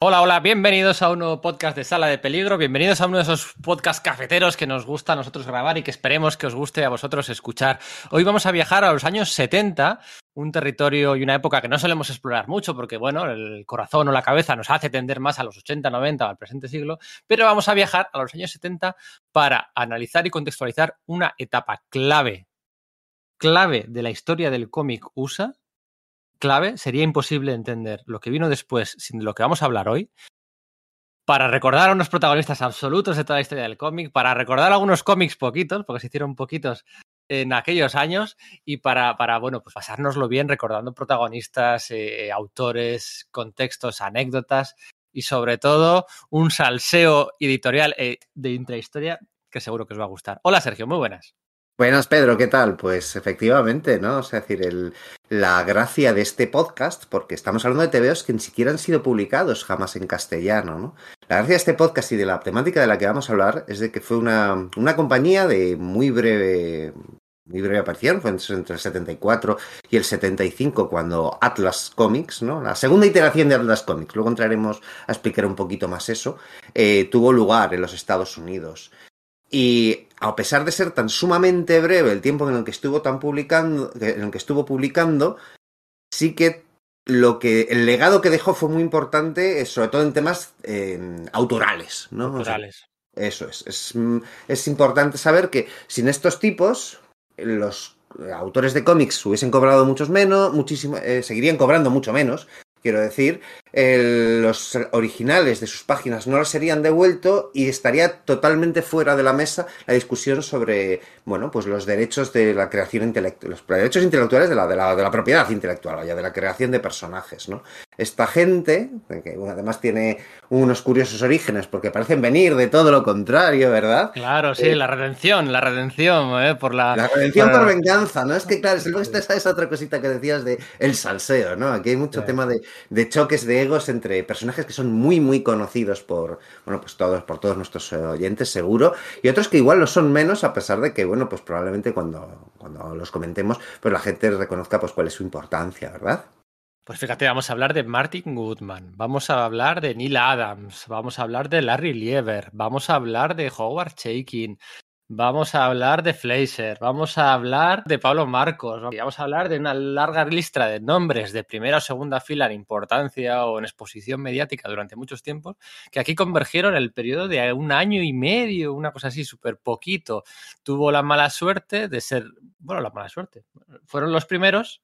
Hola, hola, bienvenidos a un nuevo podcast de Sala de Peligro, bienvenidos a uno de esos podcast cafeteros que nos gusta a nosotros grabar y que esperemos que os guste a vosotros escuchar. Hoy vamos a viajar a los años 70, un territorio y una época que no solemos explorar mucho porque, bueno, el corazón o la cabeza nos hace tender más a los 80, 90 o al presente siglo, pero vamos a viajar a los años 70 para analizar y contextualizar una etapa clave, clave de la historia del cómic USA clave, sería imposible entender lo que vino después sin lo que vamos a hablar hoy. Para recordar a unos protagonistas absolutos de toda la historia del cómic, para recordar algunos cómics poquitos, porque se hicieron poquitos en aquellos años, y para, para bueno, pues pasárnoslo bien recordando protagonistas, eh, autores, contextos, anécdotas y sobre todo un salseo editorial eh, de intrahistoria que seguro que os va a gustar. Hola Sergio, muy buenas. Buenas, Pedro, ¿qué tal? Pues efectivamente, ¿no? O sea, es decir, el, la gracia de este podcast, porque estamos hablando de TVOs que ni siquiera han sido publicados jamás en castellano, ¿no? La gracia de este podcast y de la temática de la que vamos a hablar es de que fue una, una compañía de muy breve, muy breve aparición, fue entre el 74 y el 75 cuando Atlas Comics, ¿no? La segunda iteración de Atlas Comics, luego entraremos a explicar un poquito más eso, eh, tuvo lugar en los Estados Unidos. Y a pesar de ser tan sumamente breve el tiempo en el que estuvo tan publicando, en el que estuvo publicando, sí que lo que el legado que dejó fue muy importante, sobre todo en temas eh, autorales, ¿no? Autorales. O sea, eso es, es. Es importante saber que sin estos tipos, los autores de cómics hubiesen cobrado muchos menos, muchísimo, eh, seguirían cobrando mucho menos, quiero decir, el, los originales de sus páginas no los serían devuelto y estaría totalmente fuera de la mesa la discusión sobre, bueno, pues los derechos de la creación intelectual, los derechos intelectuales de la, de la, de la propiedad intelectual, vaya, de la creación de personajes, ¿no? Esta gente, que además tiene unos curiosos orígenes porque parecen venir de todo lo contrario, ¿verdad? Claro, sí, eh, la redención, la redención, ¿eh? Por la... La redención por, por venganza, ¿no? Es que, claro, esta es esa otra cosita que decías de el salseo, ¿no? Aquí hay mucho sí. tema de, de choques de egos entre personajes que son muy, muy conocidos por, bueno, pues todos, por todos nuestros oyentes, seguro, y otros que igual lo son menos, a pesar de que, bueno, pues probablemente cuando, cuando los comentemos, pues la gente reconozca pues cuál es su importancia, ¿verdad? Pues fíjate, vamos a hablar de Martin Goodman, vamos a hablar de Neil Adams, vamos a hablar de Larry Lieber, vamos a hablar de Howard Chaykin, Vamos a hablar de Fleischer, vamos a hablar de Pablo Marcos, vamos a hablar de una larga lista de nombres de primera o segunda fila en importancia o en exposición mediática durante muchos tiempos, que aquí convergieron en el periodo de un año y medio, una cosa así, súper poquito. Tuvo la mala suerte de ser, bueno, la mala suerte, fueron los primeros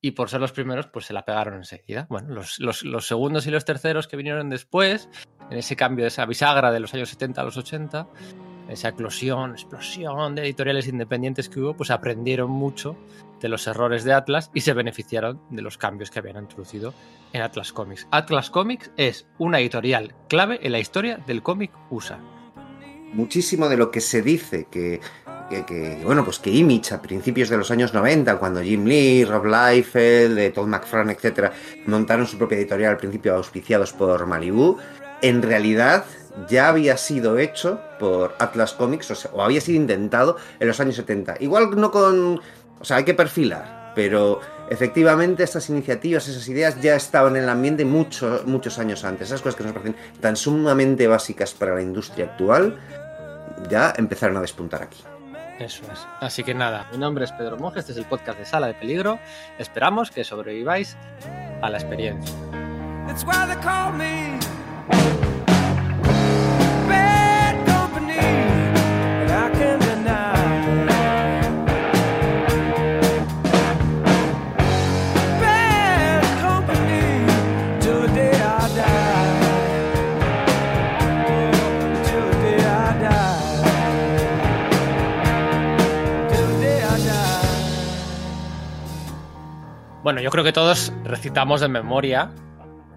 y por ser los primeros, pues se la pegaron enseguida. Bueno, los, los, los, segundos y los terceros que vinieron después, en ese cambio de esa bisagra de los años 70 a los 80, esa eclosión, explosión de editoriales independientes que hubo, pues aprendieron mucho de los errores de Atlas y se beneficiaron de los cambios que habían introducido en Atlas Comics. Atlas Comics es una editorial clave en la historia del cómic USA. Muchísimo de lo que se dice que que, que, bueno, pues que Image a principios de los años 90, cuando Jim Lee, Rob Liefeld, Todd McFarlane, etcétera, montaron su propia editorial al principio auspiciados por Malibu, en realidad ya había sido hecho por Atlas Comics, o, sea, o había sido intentado en los años 70. Igual no con... O sea, hay que perfilar, pero efectivamente estas iniciativas, esas ideas ya estaban en el ambiente muchos, muchos años antes. Esas cosas que nos parecen tan sumamente básicas para la industria actual, ya empezaron a despuntar aquí. Eso es. Así que nada, mi nombre es Pedro Monge, este es el podcast de Sala de Peligro. Esperamos que sobreviváis a la experiencia. Bueno, yo creo que todos recitamos de memoria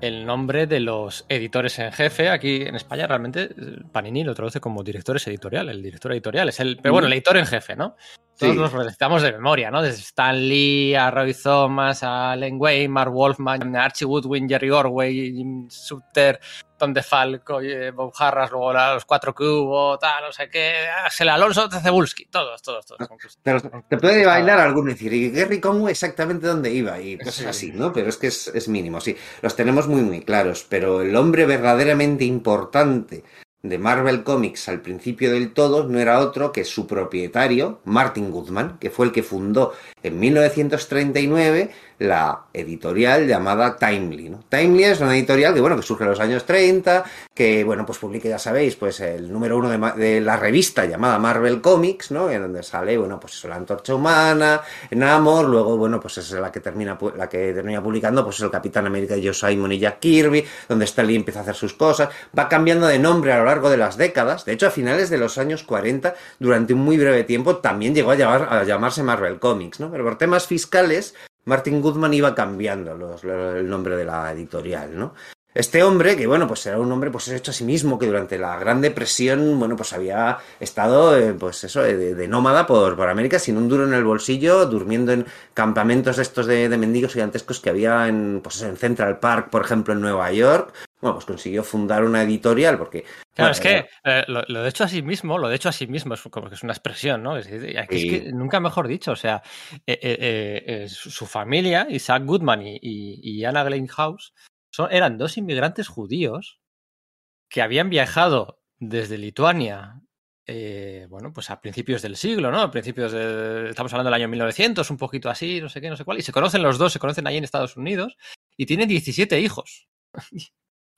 el nombre de los editores en jefe. Aquí en España realmente Panini lo traduce como directores editorial. El director editorial es el, pero bueno, el editor en jefe, ¿no? Todos los necesitamos de memoria, ¿no? Desde Stan Lee, a Roy Thomas, a Len Wayne, Mark Wolfman, Archie Woodwin, Jerry Orway, Jim Sutter, Tom DeFalco, eh, Bob Harras, luego los cuatro que hubo, tal, no sé qué, Axel Alonso, Cebulski, todos, todos, todos. Pero te puede bailar alguno y decir, ¿y Gary Conway exactamente dónde iba? Y cosas así, ¿no? Pero es que es, es mínimo, sí. Los tenemos muy, muy claros, pero el hombre verdaderamente importante de Marvel Comics al principio del todo no era otro que su propietario, Martin Goodman, que fue el que fundó en 1939 la editorial llamada Timely. ¿no? Timely es una editorial que, bueno, que surge en los años 30, que, bueno, pues publica, ya sabéis, pues el número uno de, de la revista llamada Marvel Comics, ¿no? En donde sale, bueno, pues eso, la antorcha humana, Namor, luego, bueno, pues es la que termina, la que termina publicando, pues es el Capitán América Joe Simon y Jack Kirby, donde Stan Lee empieza a hacer sus cosas, va cambiando de nombre a lo largo de las décadas, de hecho, a finales de los años 40, durante un muy breve tiempo, también llegó a, llamar, a llamarse Marvel Comics, ¿no? Pero por temas fiscales, Martin Goodman iba cambiando los, el nombre de la editorial, ¿no? Este hombre, que bueno, pues era un hombre pues hecho a sí mismo, que durante la Gran Depresión, bueno, pues había estado, eh, pues eso, de, de, nómada por, por América, sin un duro en el bolsillo, durmiendo en campamentos estos de, de mendigos gigantescos que había en, pues en Central Park, por ejemplo, en Nueva York, bueno, pues consiguió fundar una editorial porque... Claro, bueno, es que eh, lo, lo, de hecho a sí mismo, lo de hecho a sí mismo es como que es una expresión, ¿no? Es, es, es que nunca mejor dicho, o sea, eh, eh, su familia, Isaac Goodman y, y, y Anna House, son, eran dos inmigrantes judíos que habían viajado desde Lituania, eh, bueno, pues a principios del siglo, ¿no? A principios de, estamos hablando del año 1900, un poquito así, no sé qué, no sé cuál, y se conocen los dos, se conocen ahí en Estados Unidos, y tienen 17 hijos.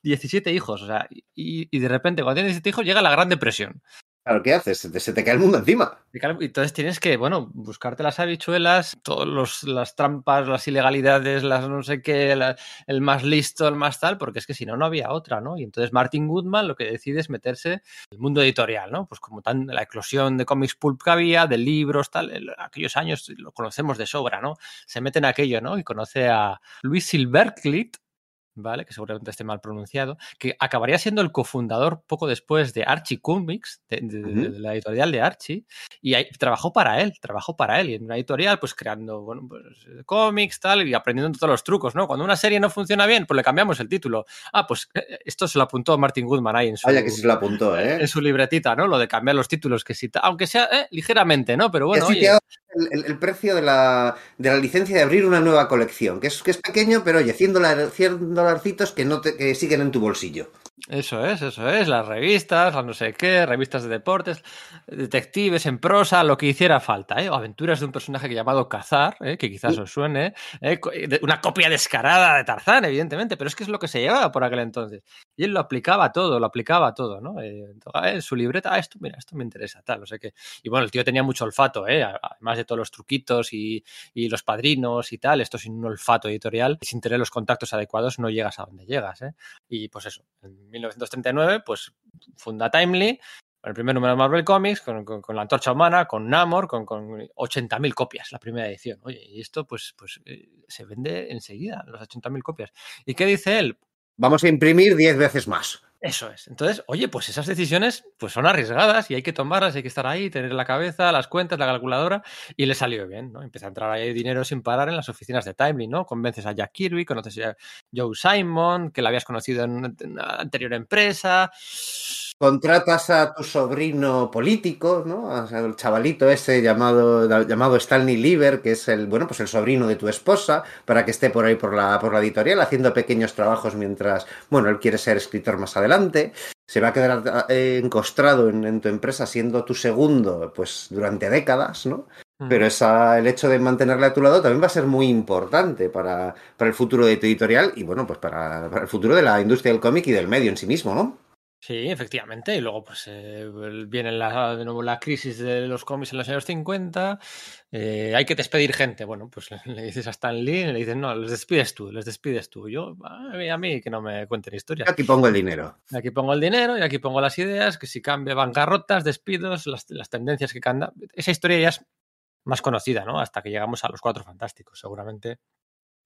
17 hijos, o sea, y, y, de repente cuando tienes 17 hijos llega la Gran Depresión. Claro, ¿qué haces? Se te, se te cae el mundo encima. Entonces tienes que, bueno, buscarte las habichuelas, todas las trampas, las ilegalidades, las no sé qué, el más listo, el más tal, porque es que si no, no había otra, ¿no? Y entonces Martin Goodman lo que decide es meterse en el mundo editorial, ¿no? Pues como tan la eclosión de cómics pulp que había, de libros, tal, aquellos años lo conocemos de sobra, ¿no? Se mete en aquello, ¿no? Y conoce a Luis Silverclit, ¿vale? Que seguramente esté mal pronunciado, que acabaría siendo el cofundador poco después de Archie Comics, de, de, uh -huh. de, la editorial de Archie, y ahí, trabajó para él, trabajó para él, y en una editorial, pues creando, bueno, pues cómics, tal, y aprendiendo todos los trucos, ¿no? Cuando una serie no funciona bien, pues le cambiamos el título. Ah, pues esto se lo apuntó Martin Goodman ahí en su, Vaya que se lo apuntó, ¿eh? En su libretita, ¿no? Lo de cambiar los títulos, que sí, aunque sea eh, ligeramente, ¿no? Pero bueno, oye, el, precio de la, de la licencia de abrir una nueva colección, que es, que es pequeño, pero oye, 100, dólar, 100 dolarcitos que, no te, que siguen en tu bolsillo. Eso es, eso es, las revistas, las no sé qué, revistas de deportes, detectives en prosa, lo que hiciera falta, ¿eh? O aventuras de un personaje llamado Cazar, ¿eh? que quizás os suene, ¿eh? una copia descarada de Tarzán, evidentemente, pero es que es lo que se llevaba por aquel entonces. Y él lo aplicaba todo, lo aplicaba todo, ¿no? Eh, en su libreta, ah, esto, mira, esto me interesa, tal, no sé qué. Y bueno, el tío tenía mucho olfato, ¿eh? Además de todos los truquitos y, y los padrinos y tal, esto sin un olfato editorial, sin tener los contactos adecuados no llegas a donde llegas, ¿eh? Y pues eso, 1939, pues funda Timely, el primer número de Marvel Comics, con, con, con la antorcha humana, con Namor, con, con 80.000 copias, la primera edición. Oye, y esto pues, pues eh, se vende enseguida, las 80.000 copias. ¿Y qué dice él? Vamos a imprimir 10 veces más. Eso es. Entonces, oye, pues esas decisiones pues son arriesgadas y hay que tomarlas, hay que estar ahí, tener la cabeza, las cuentas, la calculadora, y le salió bien, ¿no? Empieza a entrar ahí dinero sin parar en las oficinas de Timely, ¿no? Convences a Jack Kirby, conoces a Joe Simon, que la habías conocido en una anterior empresa. Contratas a tu sobrino político, ¿no? O sea, el chavalito ese llamado, llamado Stanley Lieber, que es el, bueno, pues el sobrino de tu esposa, para que esté por ahí por la, por la editorial haciendo pequeños trabajos mientras, bueno, él quiere ser escritor más adelante. Se va a quedar eh, encostrado en, en, tu empresa siendo tu segundo, pues durante décadas, ¿no? Pero esa, el hecho de mantenerle a tu lado también va a ser muy importante para, para el futuro de tu editorial y, bueno, pues para, para el futuro de la industria del cómic y del medio en sí mismo, ¿no? Sí, efectivamente. Y luego pues eh, viene la, de nuevo la crisis de los cómics en los años 50. Eh, hay que despedir gente. Bueno, pues le, dices a Stan Lee, le dices, no, les despides tú, les despides tú. Yo, a mí, que no me cuenten historias. Aquí pongo el dinero. Aquí pongo el dinero y aquí pongo las ideas, que si cambia bancarrotas, despidos, las, las tendencias que cambia. Esa historia ya es más conocida, ¿no? Hasta que llegamos a los cuatro fantásticos, seguramente.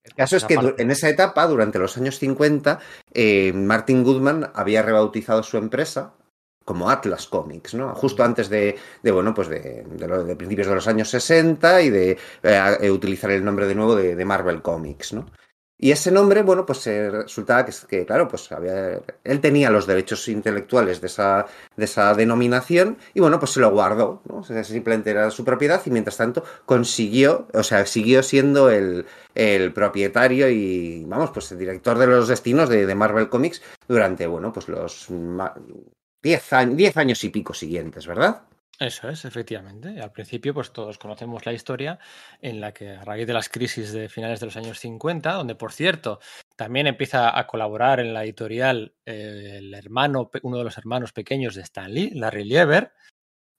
El caso es que en esa etapa, durante los años 50, eh, Martin Goodman había rebautizado su empresa como Atlas Comics, ¿no? Justo antes de, de bueno, pues de, de, de, principios de los años 60 y de eh, utilizar el nombre de nuevo de, de Marvel Comics, ¿no? Y ese nombre, bueno, pues eh, resultaba que, claro, pues había, él tenía los derechos intelectuales de esa, de esa denominación y, bueno, pues se lo guardó, ¿no? O sea, simplemente era su propiedad y, mientras tanto, consiguió, o sea, siguió siendo el, el propietario y, vamos, pues el director de los destinos de, de Marvel Comics durante, bueno, pues los 10 años, diez años y pico siguientes, ¿verdad? Eso es, efectivamente. Al principio, pues todos conocemos la historia en la que a raíz de las crisis de finales de los años 50, donde por cierto también empieza a colaborar en la editorial eh, el hermano, uno de los hermanos pequeños de Stan Lee, Larry Lieber,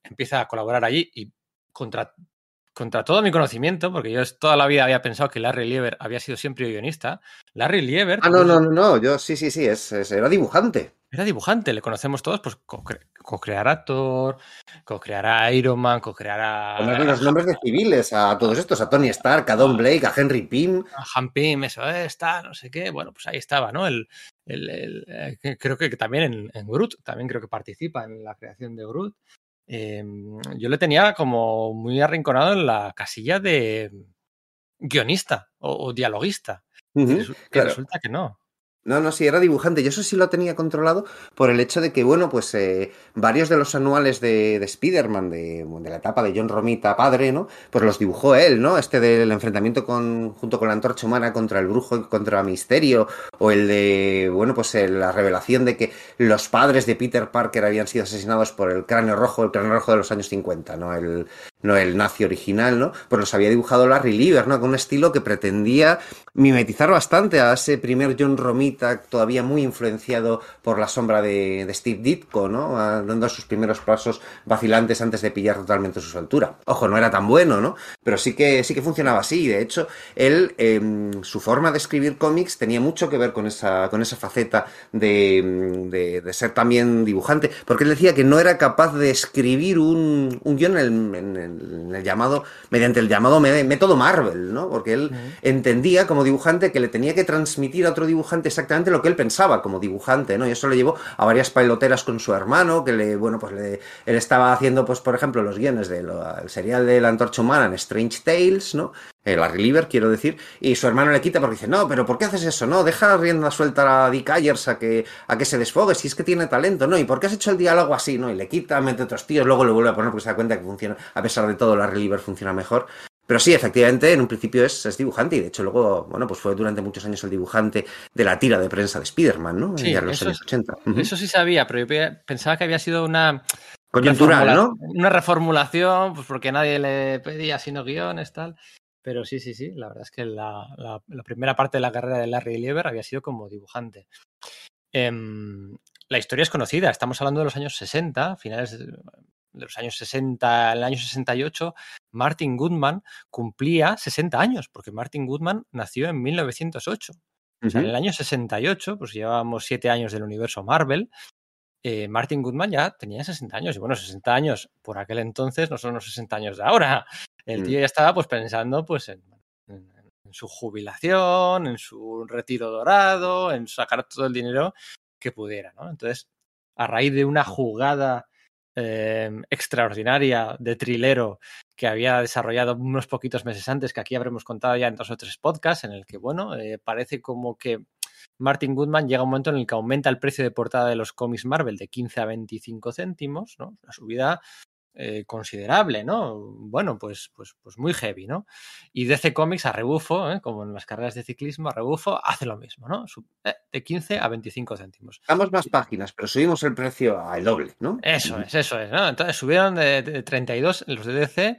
empieza a colaborar allí y contra, contra todo mi conocimiento, porque yo toda la vida había pensado que Larry Lieber había sido siempre guionista, Larry Lieber... Ah, no, no, no, no, yo sí, sí, sí, es, es, era dibujante. Era dibujante, le conocemos todos, pues co-creará co Thor, co-creará Iron Man, co-creará. Ponerle los nombres de civiles a todos estos, a Tony Stark, a Don Blake, a Henry Pym. A Han Pym, eso está, no sé qué. Bueno, pues ahí estaba, ¿no? El, el, el eh, creo que también en, en, Groot, también creo que participa en la creación de Groot. Eh, yo le tenía como muy arrinconado en la casilla de guionista o, o dialoguista. Uh -huh, resulta, claro. resulta que no. No, no, sí, era dibujante. Yo eso sí lo tenía controlado por el hecho de que, bueno, pues eh, varios de los anuales de, de Spider-Man, de, la etapa de John Romita padre, ¿no? Pues los dibujó él, ¿no? Este del enfrentamiento con, junto con la antorcha humana contra el brujo y contra Misterio, o el de, bueno, pues el, la revelación de que los padres de Peter Parker habían sido asesinados por el cráneo rojo, el cráneo rojo de los años 50, ¿no? El, no el nazi original, ¿no? Pues los había dibujado Larry Lieber, ¿no? Con un estilo que pretendía mimetizar bastante a ese primer John Romita, todavía muy influenciado por la sombra de, de Steve Ditko, ¿no? Dando sus primeros pasos vacilantes antes de pillar totalmente su altura. Ojo, no era tan bueno, ¿no? Pero sí que, sí que funcionaba así. De hecho, él, eh, su forma de escribir cómics tenía mucho que ver con esa, con esa faceta de, de, de, ser también dibujante, porque él decía que no era capaz de escribir un, un guion en, en, en el llamado, mediante el llamado método Marvel, ¿no? Porque él uh -huh. entendía como dibujante que le tenía que transmitir a otro dibujante exactamente lo que él pensaba como dibujante, ¿no? Y eso le llevó a varias peloteras con su hermano, que le, bueno, pues le, él estaba haciendo, pues, por ejemplo, los guiones del de serial de la antorcha humana en Strange Tales, ¿no? El Larry Lieber, quiero decir, y su hermano le quita porque dice, no, pero ¿por qué haces eso? No, deja rienda suelta a Dick Ayers a que, a que se desfogue, si es que tiene talento, ¿no? ¿Y por qué has hecho el diálogo así, no? Y le quita, mete otros tíos, luego lo vuelve a poner porque se da cuenta que funciona, a pesar de todo, Larry Lieber funciona mejor. Pero sí, efectivamente, en un principio es, es, dibujante y de hecho luego, bueno, pues fue durante muchos años el dibujante de la tira de prensa de Spider-Man, ¿no? Sí, en los años 80. Uh -huh. Eso sí sabía, pero yo pensaba que había sido una... Coyuntural, ¿no? Una reformulación, pues porque nadie le pedía sino guiones, tal. Pero sí, sí, sí, la verdad es que la, la, la primera parte de la carrera de Larry Lieber había sido como dibujante. Eh, la historia es conocida, estamos hablando de los años 60, finales de, los años 60, el año 68, Martin Goodman cumplía 60 años, porque Martin Goodman nació en 1908. Uh -huh. o sea, en el año 68, pues llevábamos 7 años del universo Marvel, eh, Martin Goodman ya tenía 60 años. Y bueno, 60 años por aquel entonces no son los 60 años de ahora. El tío ya estaba pues pensando pues en, en, en, su jubilación, en su retiro dorado, en sacar todo el dinero que pudiera, ¿no? Entonces, a raíz de una jugada eh, extraordinaria de trilero que había desarrollado unos poquitos meses antes, que aquí habremos contado ya en dos o tres podcasts, en el que, bueno, eh, parece como que Martin Goodman llega a un momento en el que aumenta el precio de portada de los cómics Marvel de 15 a 25 céntimos, ¿no? Una subida eh, considerable, ¿no? Bueno, pues, pues, pues muy heavy, ¿no? Y DC Comics a rebufo, ¿eh? como en las carreras de ciclismo, a rebufo hace lo mismo, ¿no? Eh, de 15 a 25 céntimos. Damos más páginas, pero subimos el precio al doble, ¿no? Eso es, eso es, ¿no? Entonces subieron de, de 32 los de DC.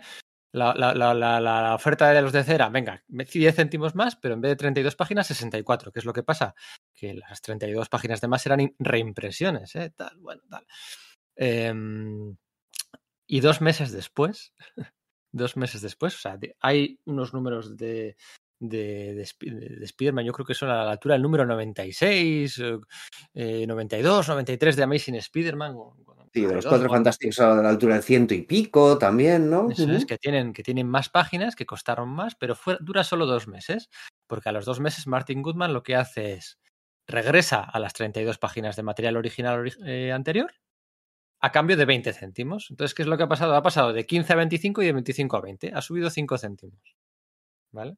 La, la, la, la, oferta de los DC era, venga, 10 céntimos más, pero en vez de 32 páginas, 64. ¿Qué es lo que pasa? Que las 32 páginas de más eran reimpresiones, ¿eh? Tal, bueno, tal. Eh, y dos meses después, dos meses después, o sea, de, hay unos números de, de, de, de Spider-Man, yo creo que son a la altura del número 96, eh, 92, 93 de Amazing Spider-Man. Sí, de los cuatro fantásticos a la altura del ciento y pico también, ¿no? Eso uh -huh. es, que tienen, que tienen más páginas, que costaron más, pero fue, dura solo dos meses, porque a los dos meses Martin Goodman lo que hace es regresa a las 32 páginas de material original eh, anterior, a cambio de 20 céntimos. Entonces, ¿qué es lo que ha pasado? Ha pasado de 15 a 25 y de 25 a 20. Ha subido 5 céntimos. ¿Vale?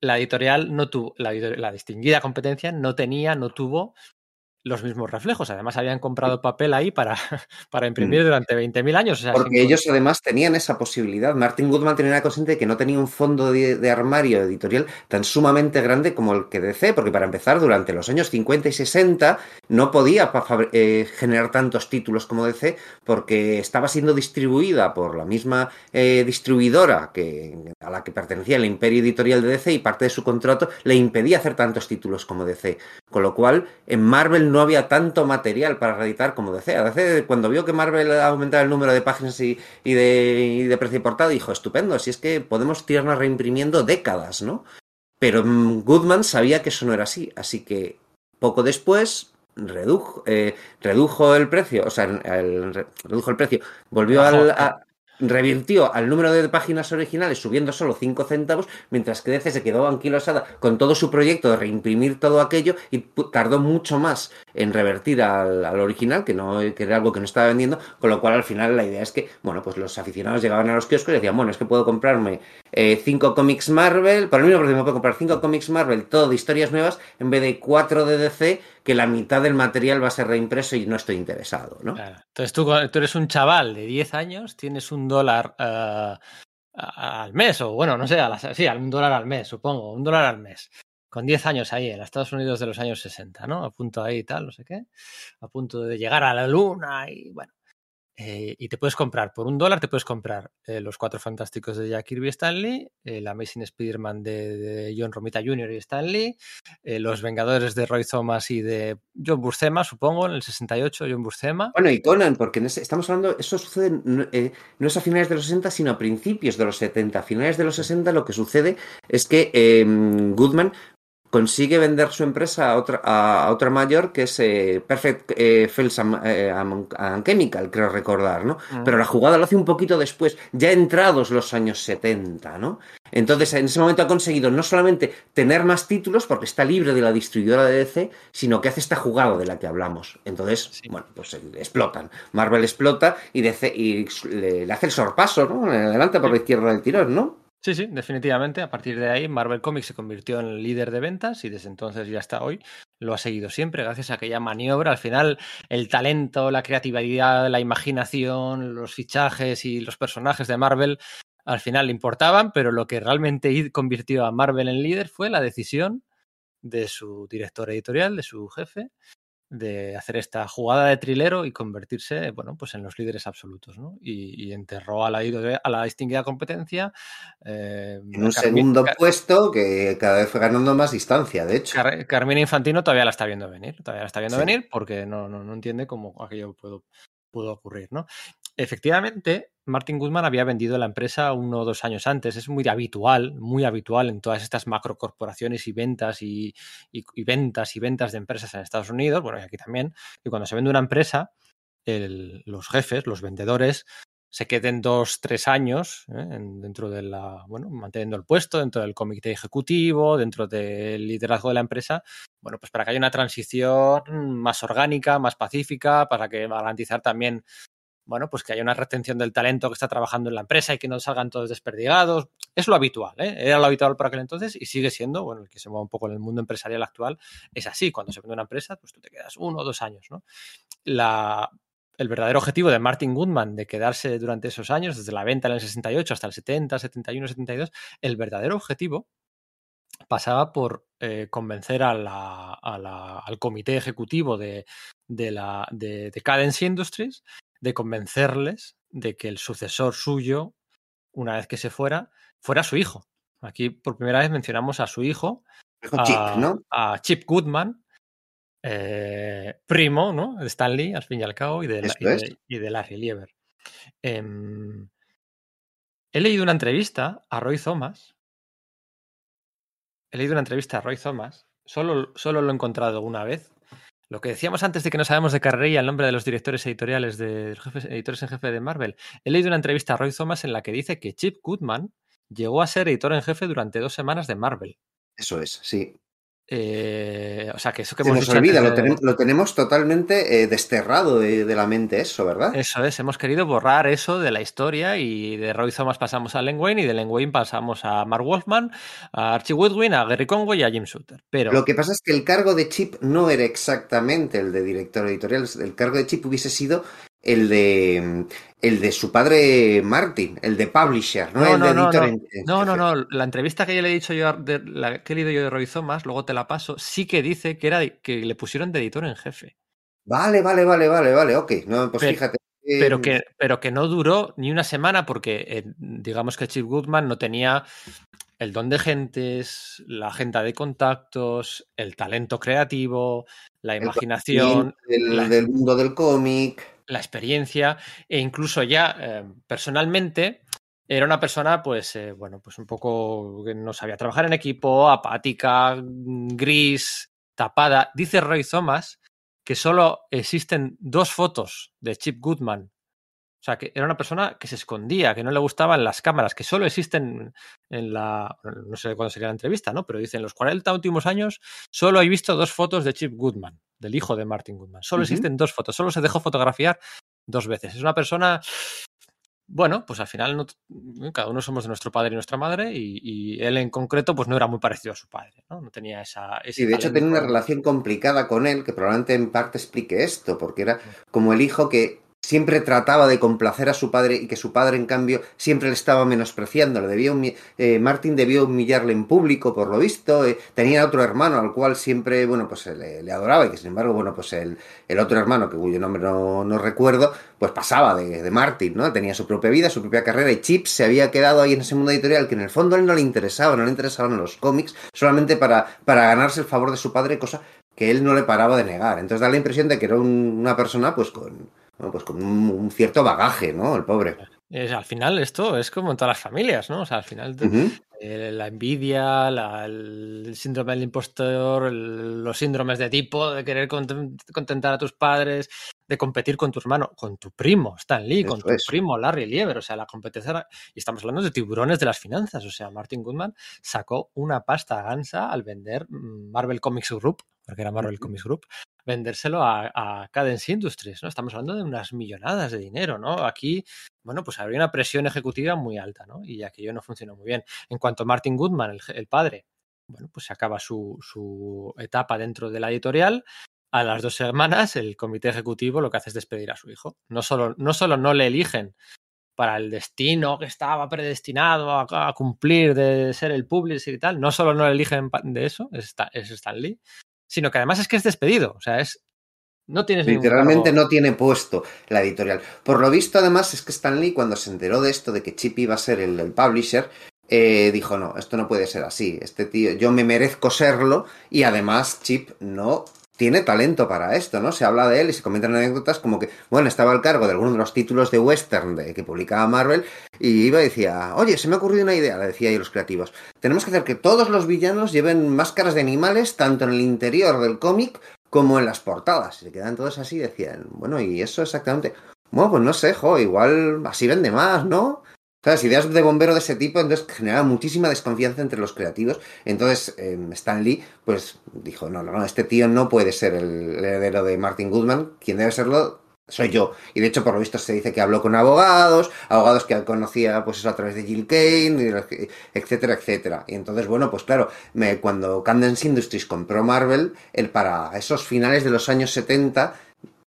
La editorial no tuvo, la, la distinguida competencia no tenía, no tuvo los mismos reflejos. Además, habían comprado papel ahí para, para imprimir mm. durante 20.000 años. O sea, Porque ellos además tenían esa posibilidad. Martin Goodman tenía consciente de que no tenía un fondo de, armario editorial tan sumamente grande como el que DC, porque para empezar, durante los años 50 y 60 no podía eh, generar tantos títulos como DC porque estaba siendo distribuida por la misma eh, distribuidora que, a la que pertenecía el imperio editorial de DC y parte de su contrato le impedía hacer tantos títulos como DC. Con lo cual, en Marvel no había tanto material para reeditar como DC. Cuando vio que Marvel aumentaba el número de páginas y, de, de, precio portada, dijo, estupendo, si es que podemos tirarnos reimprimiendo décadas, ¿no? Pero mm, Goodman sabía que eso no era así, así que poco después redujo, eh, redujo el precio, o sea, redujo el precio, volvió al, revirtió al número de páginas originales subiendo solo 5 centavos, mientras que DC se quedó anquilosada con todo su proyecto de reimprimir todo aquello y tardó mucho más en revertir al, original, que, no, que era algo que no estaba vendiendo, con lo cual al final la idea es que, bueno, pues los aficionados llegaban a los kioscos y decían, bueno, es que puedo comprarme 5 eh, cómics Marvel, por el mismo precio me puedo comprar 5 cómics Marvel, todo de historias nuevas, en vez de 4 de DC, que la mitad del material va a ser reimpreso y no estoy interesado, ¿no? Entonces tú, tú, eres un chaval de 10 años, tienes un dólar uh, al mes, o bueno, no sé, a la, sí, un dólar al mes, supongo, un dólar al mes. Con 10 años ahí, en Estados Unidos de los años 60, ¿no? A punto ahí y tal, no sé qué. A punto de llegar a la luna y bueno. Eh, y te puedes comprar, por un dólar te puedes comprar eh, los Cuatro Fantásticos de Jack Kirby y Stanley, el Amazing Spider-Man de, John Romita Jr. y Stanley, eh, los Vengadores de Roy Thomas y de John Buscema, supongo, en el 68, John Buscema. Bueno, y Conan, porque estamos hablando, eso sucede no, es a finales de los 60, sino a principios de los 70. A finales de los 60 lo que sucede es que em, Goodman consigue vender su empresa a otra, a, otra mayor que es eh, Perfect eh, eh and, Chemical, creo recordar, ¿no? Mm. Pero la jugada lo hace un poquito después, ya entrados los años 70, ¿no? Entonces, en ese momento ha conseguido no solamente tener más títulos, porque está libre de la distribuidora de DC, sino que hace esta jugada de la que hablamos. Entonces, bueno, pues explotan. Marvel explota y, DC, y le, hace el sorpaso, ¿no? Adelante por la izquierda del tirón, ¿no? Sí, sí, definitivamente. A partir de ahí, Marvel Comics se convirtió en líder de ventas y desde entonces y hasta hoy lo ha seguido siempre gracias a aquella maniobra. Al final, el talento, la creatividad, la imaginación, los fichajes y los personajes de Marvel al final importaban, pero lo que realmente convirtió a Marvel en líder fue la decisión de su director editorial, de su jefe, de hacer esta jugada de trilero y convertirse, bueno, pues en los líderes absolutos, ¿no? Y, enterró a la, a la distinguida competencia. Eh, en un segundo puesto que cada vez fue ganando más distancia, de hecho. Carmina Infantino todavía la está viendo venir, todavía la está viendo venir porque no, no, no entiende cómo aquello pudo, pudo ocurrir, ¿no? Efectivamente, Martin Goodman había vendido la empresa uno o dos años antes. Es muy habitual, muy habitual en todas estas macrocorporaciones y ventas y, ventas y ventas de empresas en Estados Unidos, bueno, y aquí también, que cuando se vende una empresa, los jefes, los vendedores, se queden dos, tres años ¿eh? dentro de la, bueno, manteniendo el puesto, dentro del comité ejecutivo, dentro del liderazgo de la empresa, bueno, pues para que haya una transición más orgánica, más pacífica, para que garantizar también bueno, pues que haya una retención del talento que está trabajando en la empresa y que no salgan todos desperdigados. Es lo habitual, ¿eh? Era lo habitual por aquel entonces y sigue siendo, bueno, el que se mueve un poco en el mundo empresarial actual, es así. Cuando se vende una empresa, pues tú te quedas uno o dos años, ¿no? La, el verdadero objetivo de Martin Goodman de quedarse durante esos años, desde la venta en el 68 hasta el 70, 71, 72, el verdadero objetivo pasaba por eh, convencer a al comité ejecutivo de, de, la, de Cadence Industries de convencerles de que el sucesor suyo, una vez que se fuera, fuera su hijo. Aquí por primera vez mencionamos a su hijo, a Chip, ¿no? a Chip Goodman, eh, primo ¿no? de Stanley, al fin y al cabo, y de, y de, Larry Lieber. Em, he leído una entrevista a Roy Thomas. He leído una entrevista a Roy Thomas. Solo, solo lo he encontrado una vez. Lo que decíamos antes de que no sabemos de carrera el nombre de los directores editoriales, de los editores en jefe de Marvel, he leído una entrevista a Roy Thomas en la que dice que Chip Goodman llegó a ser editor en jefe durante dos semanas de Marvel. Eso es, sí. Eh, o sea, que eso que Se hemos nos dicho olvida, lo, tenemos, lo tenemos totalmente eh, desterrado de, de la mente eso, ¿verdad? Eso es, hemos querido borrar eso de la historia y de Roy Thomas pasamos a Len Wayne y de Len Wayne pasamos a Mark Wolfman, a Archie Woodwin, a Gary Conway y a Jim Shooter. Pero Lo que pasa es que el cargo de Chip no era exactamente el de director editorial, el cargo de Chip hubiese sido el de el de su padre Martin, el de publisher, no, No, el no, de no, editor no. No, no, no. La entrevista que ya le he dicho yo, de, la que he leído yo de Roy Thomas, luego te la paso, sí que dice que era de- que le pusieron de editor en jefe. Vale, vale, vale, vale, vale, ok. No, pues Pero- fíjate. eh, Pero que, pero que no duró ni una semana porque eh, digamos que Chip Goodman no tenía el don de gentes, la agenda de contactos, el talento creativo, la el imaginación, la- del mundo del cómic. La experiencia e incluso ya eh, personalmente era una persona pues eh, bueno pues un poco que no sabía trabajar en equipo apática mm, gris tapada. Dice Roy Thomas que solo existen dos fotos de Chip Goodman o sea que era una persona que se escondía que no le gustaban las cámaras que solo existen en la no sé cuándo sería la entrevista no pero dice en los 40 últimos años solo he visto dos fotos de Chip Goodman del hijo de Martin Goodman. Solo existen dos fotos solo se dejó fotografiar dos veces. Es una persona, bueno, pues al final no- cada uno somos de nuestro padre y nuestra madre y, y él en concreto pues no era muy parecido a su padre, ¿no? No tenía esa... Sí, de hecho tenía una relación complicada con él, que probablemente en parte explique esto, porque era como el hijo que siempre trataba de complacer a su padre y que su padre, en cambio, siempre le estaba menospreciando. Le humi- eh, Martin debió humillarle en público, por lo visto. eh, tenía otro hermano al cual siempre, bueno, pues eh, le, le adoraba y que, sin embargo, bueno, pues el, el otro hermano, que cuyo nombre no, recuerdo, pues pasaba de, de Martin, ¿no? Tenía su propia vida, su propia carrera y Chip se había quedado ahí en ese mundo editorial que en el fondo a él no le interesaba, no le interesaban los cómics, solamente para, para ganarse el favor de su padre, cosa que él no le paraba de negar. Entonces da la impresión de que era un- una persona pues con, bueno, pues con un, un cierto bagaje, ¿no? El pobre. Es- al final esto es como en todas las familias, ¿no? O sea, al final eh, la envidia, la- el síndrome del impostor, el- los síndromes de tipo, de querer conten- contentar a tus padres, de competir con tu hermano, con tu primo Stan Lee, con tu es. primo Larry Lieber, o sea, la competencia, era- y estamos hablando de tiburones de las finanzas, o sea, Martin Goodman sacó una pasta gansa al vender mm, Marvel Comics Group, porque era Marvel. Comics Group, vendérselo a, Cadence Industries, ¿no? Estamos hablando de unas millonadas de dinero, ¿no? Aquí, bueno, pues habría una presión ejecutiva muy alta, ¿no? Y aquello no funcionó muy bien. En cuanto a Martin Goodman, el, padre, bueno, pues se acaba su, su etapa dentro de la editorial. A las dos semanas, el comité ejecutivo lo que hace es despedir a su hijo. No solo no, solo no le eligen para el destino que estaba predestinado a, cumplir de ser el publisher y tal, no solo no le eligen de eso, es Stan Lee, sino que además es que es despedido. O sea, es. No tienes Literalmente no tiene puesto la editorial. Por lo visto, además, es que Stan Lee, cuando se enteró de esto, de que Chip iba a ser el, el publisher, eh, dijo, no, esto no puede ser así. Este tío, yo me merezco serlo y además Chip no tiene talento para esto, ¿no? Se habla de él y se comentan anécdotas como que, bueno, estaba al cargo de alguno de los títulos de western de, que publicaba Marvel y iba y decía, oye, se me ha ocurrido una idea, le decía ahí los creativos. Tenemos que hacer que todos los villanos lleven máscaras de animales tanto en el interior del cómic como en las portadas. Y se quedan todos así y decían, bueno, ¿y eso exactamente? Bueno, pues no sé, jo, igual así vende más, ¿no? ¿Sabes? Ideas de bombero de ese tipo, entonces generaba muchísima desconfianza entre los creativos. Entonces, eh, Stan Lee, pues dijo, no, no, no, este tío no puede ser el heredero de Martin Goodman, quien debe serlo soy yo. Y de hecho, por lo visto, se dice que habló con abogados, abogados que conocía, pues eso, a través de Jill Kane, etcétera, etcétera. Y entonces, bueno, pues claro, me- cuando Cadence Industries compró Marvel, el, para esos finales de los años 70,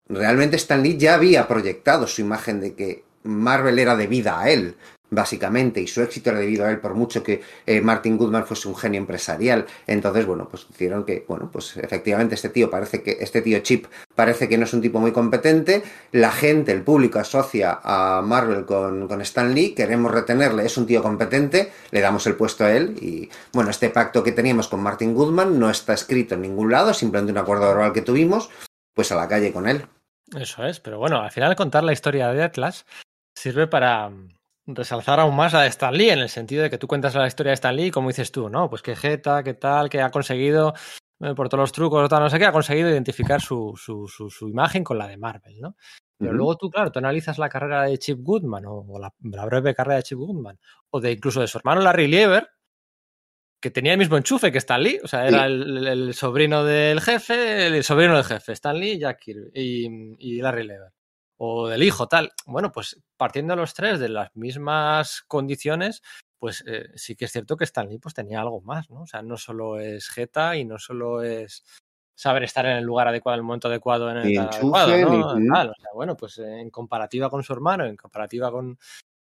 realmente Stan Lee ya había proyectado su imagen de que Marvel era debida a él, básicamente, y su éxito era debido a él, por mucho que eh, Martin Goodman fuese un genio empresarial. Entonces, bueno, pues hicieron que, bueno, pues efectivamente este tío parece que, este tío Chip parece que no es un tipo muy competente, la gente, el público asocia a Marvel con, con Stan Lee, queremos retenerle, es un tío competente, le damos el puesto a él y, bueno, este pacto que teníamos con Martin Goodman no está escrito en ningún lado, simplemente un acuerdo verbal que tuvimos, pues a la calle con él. Eso es, pero bueno, al final contar la historia de Atlas sirve para resalzar aún más a de Stan Lee, en el sentido de que tú cuentas la historia de Stan Lee, como dices tú, ¿no? Pues qué jeta, qué tal, que ha conseguido, eh, por todos los trucos, tal, no sé qué, ha conseguido identificar su, su, su, su imagen con la de Marvel, ¿no? Pero luego tú, claro, tú analizas la carrera de Chip Goodman o, o la, la breve carrera de Chip Goodman, o de incluso de su hermano Larry Lieber, que tenía el mismo enchufe que Stan Lee, o sea, era Sí. el, el sobrino del jefe, el sobrino del jefe, Stan Lee, Jack Kirby y, y Larry Lever. O del hijo, tal. Bueno, pues partiendo los tres de las mismas condiciones, pues eh, sí que es cierto que Stan Lee pues, tenía algo más, ¿no? O sea, no solo es jeta y no solo es saber estar en el lugar adecuado, en el momento adecuado, en el adecuado, ¿no? Tal, o sea, bueno, pues eh, en comparativa con su hermano, en comparativa con,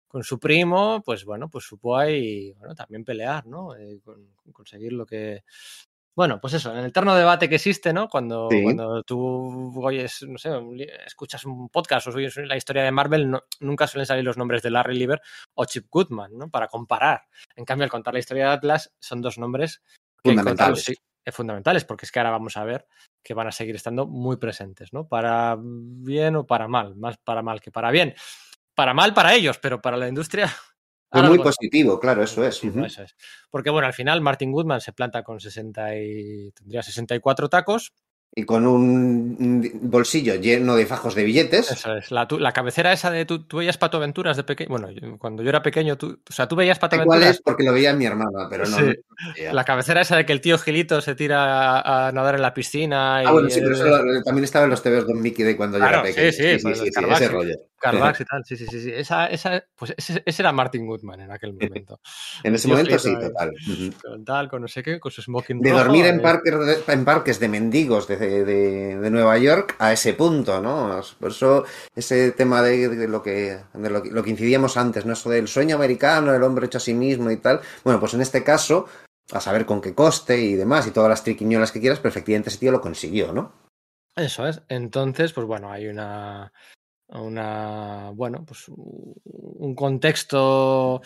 con su primo, pues bueno, pues supo ahí, bueno, también pelear, ¿no? Eh, con, con conseguir lo que... Bueno, pues eso, en el eterno debate que existe, ¿no? Cuando, Sí. cuando tú oyes, no sé, escuchas un podcast o oyes la historia de Marvel, no- nunca suelen salir los nombres de Larry Lieber o Chip Goodman, ¿no? Para comparar. En cambio, al contar la historia de Atlas, son dos nombres que Fundamentales. sí, eh, fundamentales, porque es que ahora vamos a ver que van a seguir estando muy presentes, ¿no? Para bien o para mal, más para mal que para bien. Para mal para ellos, pero para la industria. Fue muy positivo, claro, eso es. positivo, Ujú. eso es. Porque bueno, al final Martin Goodman se planta con 60 y tendría 64 tacos. Y con un bolsillo lleno de fajos de billetes. Eso es. La, tu- la cabecera esa de tú, tú veías Pato Aventuras de pequeño. Bueno, yo- cuando yo era pequeño, tú, o sea, tú veías Pato sé cuál Aventuras. es porque lo veía mi hermana, pero no. Sí. no. La cabecera esa de que el tío Gilito se tira a, a nadar en la piscina. Ah, y bueno, sí, pero eso lo- también estaba en los TVs Don Mickey de cuando yo Claro, era sí, pequeño. sí, los Carvax, ese sí. rollo. Carvax y tal. Sí, sí, sí. sí. Esa, esa, pues ese, ese era Martin Goodman en aquel momento. En ese momento sí, total. Con tal, con no sé qué, con su smoking De rojo, dormir en, eh, parques, en parques de mendigos de, de- de Nueva York a ese punto, ¿no? Por eso ese tema de, de lo, que, lo, lo que incidíamos antes, ¿no? Eso del sueño americano, el hombre hecho a sí mismo y tal. Bueno, pues en este caso, a saber con qué coste y demás, y todas las triquiñolas que quieras, pero efectivamente ese tío lo consiguió, ¿no? Eso es. Entonces, pues bueno, hay una, una bueno, pues un contexto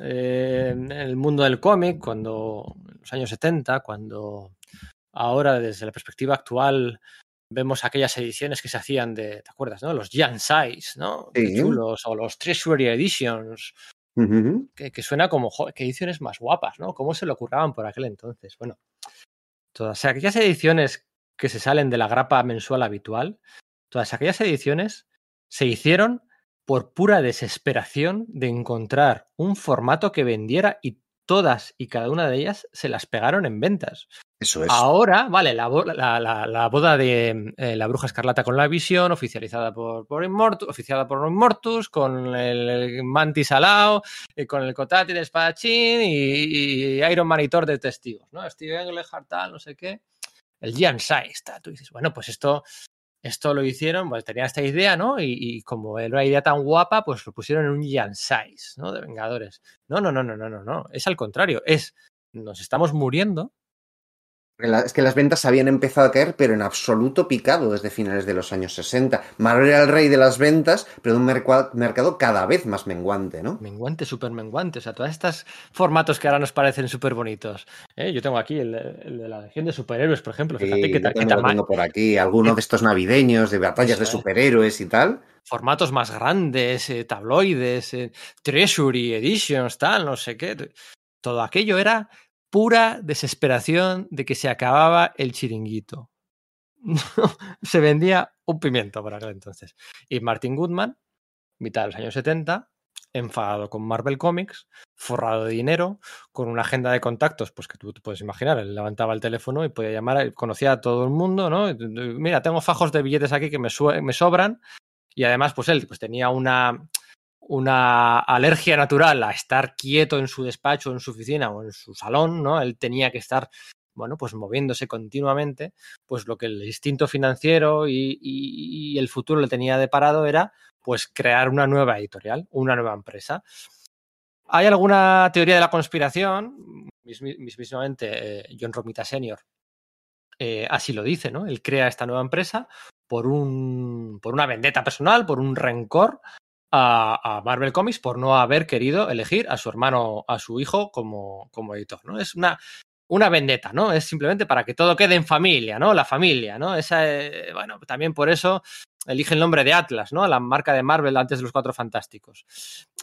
eh, en el mundo del cómic, cuando en los años 70, cuando ahora desde la perspectiva actual vemos aquellas ediciones que se hacían de, ¿te acuerdas, no? Los Jan Size, ¿no? Sí. chulos, o los Treasury Editions, que suena como, "Joder, qué ediciones más guapas, ¿no? ¿Cómo se lo curraban por aquel entonces? Bueno, todas aquellas ediciones que se salen de la grapa mensual habitual, todas aquellas ediciones se hicieron por pura desesperación de encontrar un formato que vendiera y todas y cada una de ellas se las pegaron en ventas. Eso es. Ahora, vale, la, bo- la- la- la boda de eh, la bruja escarlata con la visión, oficializada por, por Immortus, oficiada por Immortus, con el, el Mantis Alao, y con el Kotati de espadachín y, y Iron Man y Thor de testigos, ¿no? Steve Englehart, tal, no sé qué. El Jan Size, tal. Tú dices, bueno, pues esto, esto lo hicieron, pues tenía esta idea, ¿no? Y, como era una idea tan guapa, pues lo pusieron en un Jan Size, ¿no? De Vengadores. No, no, no, no, no, no, no. Es al contrario, es nos estamos muriendo Es que las ventas habían empezado a caer, pero en absoluto picado desde finales de los años 60. Marvel era el rey de las ventas, pero de un mercado cada vez más menguante, ¿no? Menguante, súper menguante. O sea, todos estos formatos que ahora nos parecen súper bonitos. ¿eh? Yo tengo aquí el, el de la Legión de Superhéroes, por ejemplo. Sí, Fíjate qué, yo ta- qué tama- tengo por aquí. Alguno de estos navideños, de batallas de Eso superhéroes y tal. formatos más grandes, eh, tabloides, eh, Treasury Editions, tal, no sé qué. Todo aquello era pura desesperación de que se acababa el chiringuito. se vendía un pimiento por aquel entonces. Y Martin Goodman, mitad de los años 70, enfadado con Marvel Comics, forrado de dinero, con una agenda de contactos, pues que tú te puedes imaginar, él levantaba el teléfono y podía llamar, conocía a todo el mundo, ¿no? Mira, tengo fajos de billetes aquí que me, me sobran, y además, pues él pues, tenía una, una alergia natural a estar quieto en su despacho, en su oficina o en su salón, ¿no? Él tenía que estar, bueno, pues moviéndose continuamente, pues lo que el instinto financiero y, el futuro le tenía deparado era, pues, crear una nueva editorial, una nueva empresa. ¿Hay alguna teoría de la conspiración? Mismamente, eh, John Romita Sr. eh, así lo dice, ¿no? Él crea esta nueva empresa por, un, por una vendetta personal, por un rencor a, Marvel Comics por no haber querido elegir a su hermano, a su hijo como, como editor, ¿no? Es una, una vendetta, ¿no? Es simplemente para que todo quede en familia, ¿no? La familia, ¿no? Esa, eh, bueno, también por eso elige el nombre de Atlas, ¿no? La marca de Marvel antes de los Cuatro Fantásticos.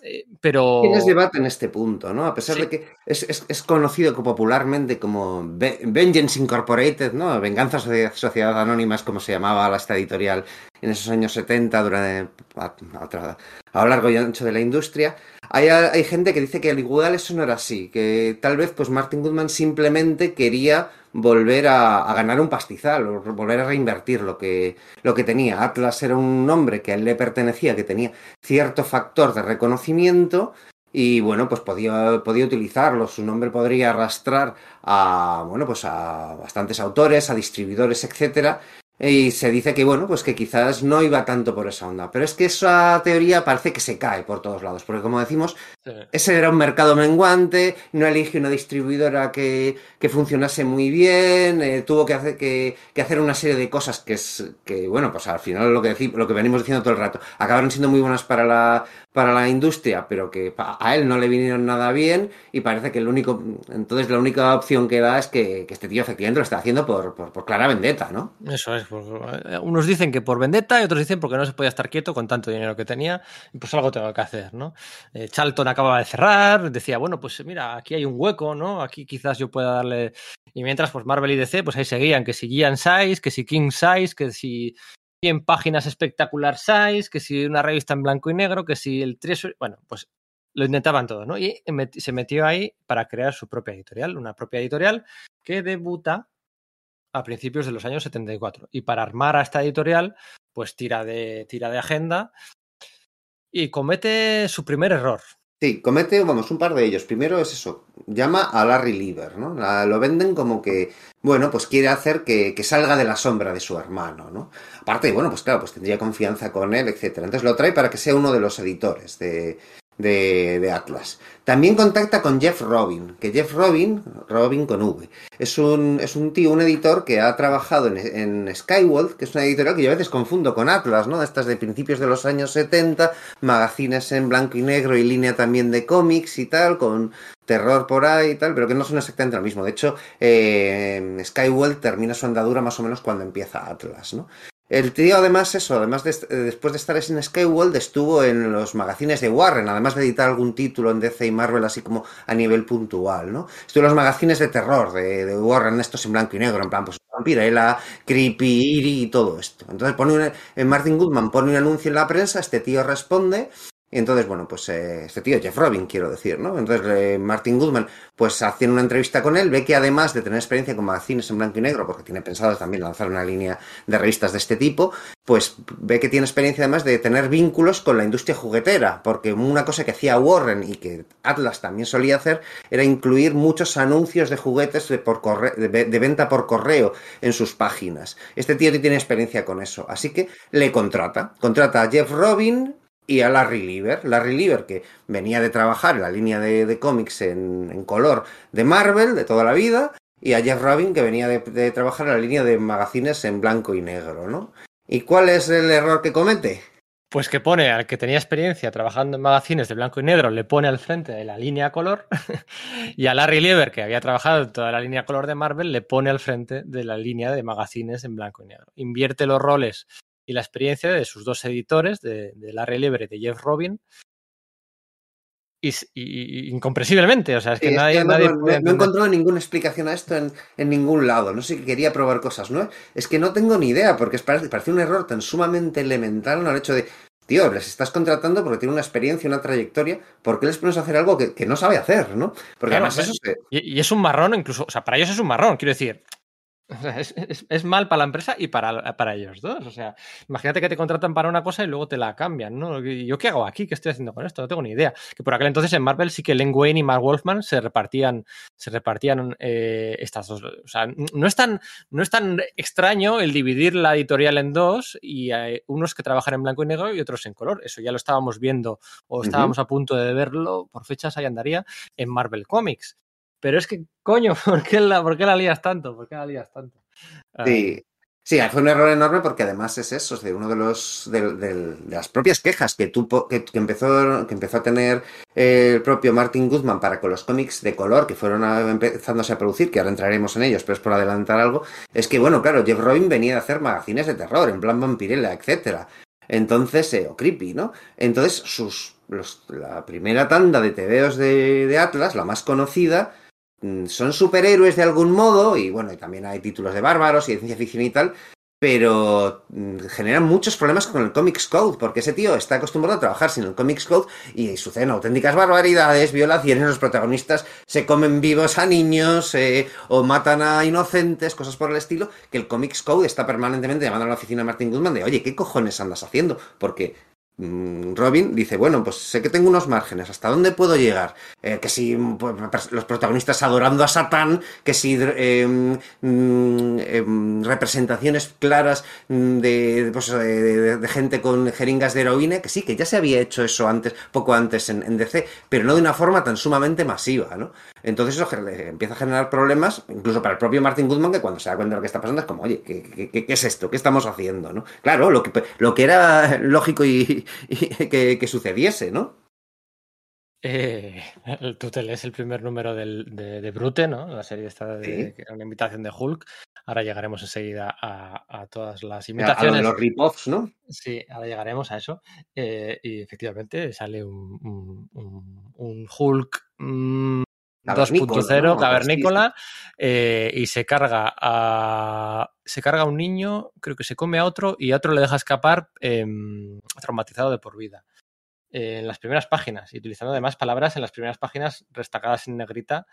Eh, pero... Tienes debate en este punto, ¿no? A pesar sí. de que es, es, es, conocido popularmente como Vengeance Incorporated, ¿no? Venganza Sociedad, Sociedad Anónima es como se llamaba la esta editorial en esos años 70 durante, a, a, a, lo largo y ancho de la industria. Hay, hay gente que dice que al igual eso no era así, que tal vez pues Martin Goodman simplemente quería volver a, ganar un pastizal, o volver a reinvertir lo que, lo que tenía. Atlas era un nombre que a él le pertenecía, que tenía cierto factor de reconocimiento y bueno, pues podía, podía utilizarlo. Su nombre podría arrastrar a, bueno, pues a bastantes autores, a distribuidores, etcétera. Y se dice que, bueno, pues que quizás no iba tanto por esa onda. Pero es que esa teoría parece que se cae por todos lados. Porque, como decimos, sí. ese era un mercado menguante, no elige una distribuidora que, que funcionase muy bien, eh, tuvo que hacer, que, que, hacer una serie de cosas que, es, que bueno, pues al final lo que, decimos, lo que venimos diciendo todo el rato, acabaron siendo muy buenas para la, para la industria, pero que a él no le vinieron nada bien y parece que el único, entonces la única opción que da es que, que este tío efectivamente lo está haciendo por, por, por clara vendetta, ¿no? Eso es, unos dicen que por vendetta y otros dicen porque no se podía estar quieto con tanto dinero que tenía y pues algo tengo que hacer, ¿no? Eh, Charlton acababa de cerrar, decía, bueno, pues mira, aquí hay un hueco, ¿no? Aquí quizás yo pueda darle... Y mientras, pues Marvel y DC, pues ahí seguían, que si Gian Size, que si King Size, que si 100 páginas espectacular size, que si una revista en blanco y negro, que si el Treasury, bueno, pues lo intentaban todo, ¿no? Y se metió ahí para crear su propia editorial, una propia editorial que debuta a principios de los años 74. Y para armar a esta editorial, pues tira de, tira de agenda y comete su primer error. Sí, comete, vamos, un par de ellos. Primero es eso, llama a Larry Lieber, ¿no? La, lo venden como que, bueno, pues quiere hacer que, que, salga de la sombra de su hermano, ¿no? Aparte, bueno, pues claro, pues tendría confianza con él, etcétera. Entonces lo trae para que sea uno de los editores de, de, Atlas. También contacta con Jeff Robin, que Jeff Robin, Robin con V, es un, es un tío, un editor que ha trabajado en, en Skyworld, que es una editorial que yo a veces confundo con Atlas, ¿no? Estas de principios de los años 70, magazines en blanco y negro y línea también de cómics y tal, con terror por ahí y tal, pero que no son exactamente lo mismo. De hecho, eh, termina su andadura más o menos cuando empieza Atlas, ¿no? El tío, además, eso, además de, después de estar en Skyworld, estuvo en los magazines de Warren, además de editar algún título en DC y Marvel, así como a nivel puntual, ¿no? Estuvo en los magazines de terror de, de Warren, estos en blanco y negro, en plan, pues Vampirella, Creepy, Eerie y todo esto. Entonces pone un, en Martin Goodman pone un anuncio en la prensa, este tío responde entonces, bueno, pues eh, este tío, Jeff Robin, quiero decir, ¿no? Entonces, eh, Martin Goodman, pues haciendo una entrevista con él, ve que además de tener experiencia con magazines en blanco y negro, porque tiene pensado también lanzar una línea de revistas de este tipo, pues ve que tiene experiencia además de tener vínculos con la industria juguetera, porque una cosa que hacía Warren y que Atlas también solía hacer era incluir muchos anuncios de juguetes de, por de venta por correo en sus páginas. Este tío tiene experiencia con eso, así que le contrata. Contrata a Jeff Robin, y a Larry Lieber. Larry Lieber, que venía de trabajar en la línea de, cómics en, color de Marvel de toda la vida, y a Jeff Robin, que venía de, de, trabajar en la línea de magazines en blanco y negro, ¿no? ¿Y cuál es el error que comete? Pues que pone al que tenía experiencia trabajando en magazines de blanco y negro, le pone al frente de la línea color, y a Larry Lieber, que había trabajado en toda la línea color de Marvel, le pone al frente de la línea de magazines en blanco y negro. Invierte los roles y la experiencia de sus dos editores, de, de Larry y de Jeff Robin, y, y, y, incomprensiblemente, o sea, es que sí, nadie... Es que nadie no, no, no, he encontrado ninguna explicación a esto en, en, ningún lado, no sé, que quería probar cosas, ¿no? Es que no tengo ni idea, porque es, parece, parece un error tan sumamente elemental, ¿no? El hecho de, tío, les estás contratando porque tiene una experiencia, una trayectoria, ¿por qué les pones a hacer algo que, que no sabe hacer, ¿no? Porque claro, además eso se... y, y es un marrón incluso, o sea, para ellos es un marrón, quiero decir, o sea, es, es, es, mal para la empresa y para, para ellos dos. O sea, imagínate que te contratan para una cosa y luego te la cambian, ¿no? ¿Yo qué hago aquí? ¿Qué estoy haciendo con esto? No tengo ni idea. Que por aquel entonces en Marvel sí que Len Wayne y Mark Wolfman se repartían, se repartían eh, estas dos. O sea, no es, tan, no es tan extraño el dividir la editorial en dos y unos que trabajan en blanco y negro y otros en color. Eso ya lo estábamos viendo o estábamos uh -huh. a punto de verlo, por fechas ahí andaría, en Marvel Comics. Pero es que, coño, ¿por qué la, por qué la lías tanto? ¿Por qué la lías tanto? Sí. Sí, fue un error enorme porque además es eso, es de uno de los de, de, las propias quejas que, tuvo, que, que, empezó, que empezó a tener el propio Martin Goodman para con los cómics de color que fueron a, empezándose a producir, que ahora entraremos en ellos, pero es por adelantar algo, es que bueno, claro, Jeff Robin venía a hacer magazines de terror, en plan vampirella, etcétera. Entonces, eh, o creepy, ¿no? Entonces, sus los, la primera tanda de TVOs de, de Atlas, la más conocida, son superhéroes de algún modo, y bueno, y también hay títulos de bárbaros y de ciencia ficción y tal, pero mm, generan muchos problemas con el Comics Code, porque ese tío está acostumbrado a trabajar sin el Comics Code y suceden auténticas barbaridades, violaciones, los protagonistas se comen vivos a niños eh, o matan a inocentes, cosas por el estilo, que el Comics Code está permanentemente llamando a la oficina de Martin Goodman de, oye, ¿qué cojones andas haciendo? Porque Mm, Robin dice, bueno, pues sé que tengo unos márgenes, ¿hasta dónde puedo llegar? Eh, que si pues, los protagonistas adorando a Satán, que si eh, eh, representaciones claras de, pues, de, de, gente con jeringas de heroína, que sí, que ya se había hecho eso antes, poco antes en, en DC, pero no de una forma tan sumamente masiva, ¿no? Entonces eso empieza a generar problemas, incluso para el propio Martin Goodman, que cuando se da cuenta de lo que está pasando es como, oye, ¿qué, qué, qué es esto? ¿Qué estamos haciendo? ¿no? Claro, lo que, lo que era lógico y, y que, que, sucediese, ¿no? Eh, tú te lees el primer número del, de, de, Brute, ¿no? La serie esta de ¿Sí? una invitación de Hulk. Ahora llegaremos enseguida a, a todas las imitaciones. A los rip-offs, ¿no? Sí, ahora llegaremos a eso. Eh, y efectivamente sale un, un, un, un Hulk mmm, 2.0 ¿no? cavernícola eh, y se carga a se carga a un niño creo que se come a otro y a otro le deja escapar eh, traumatizado de por vida eh, en las primeras páginas y utilizando además palabras en las primeras páginas destacadas en negrita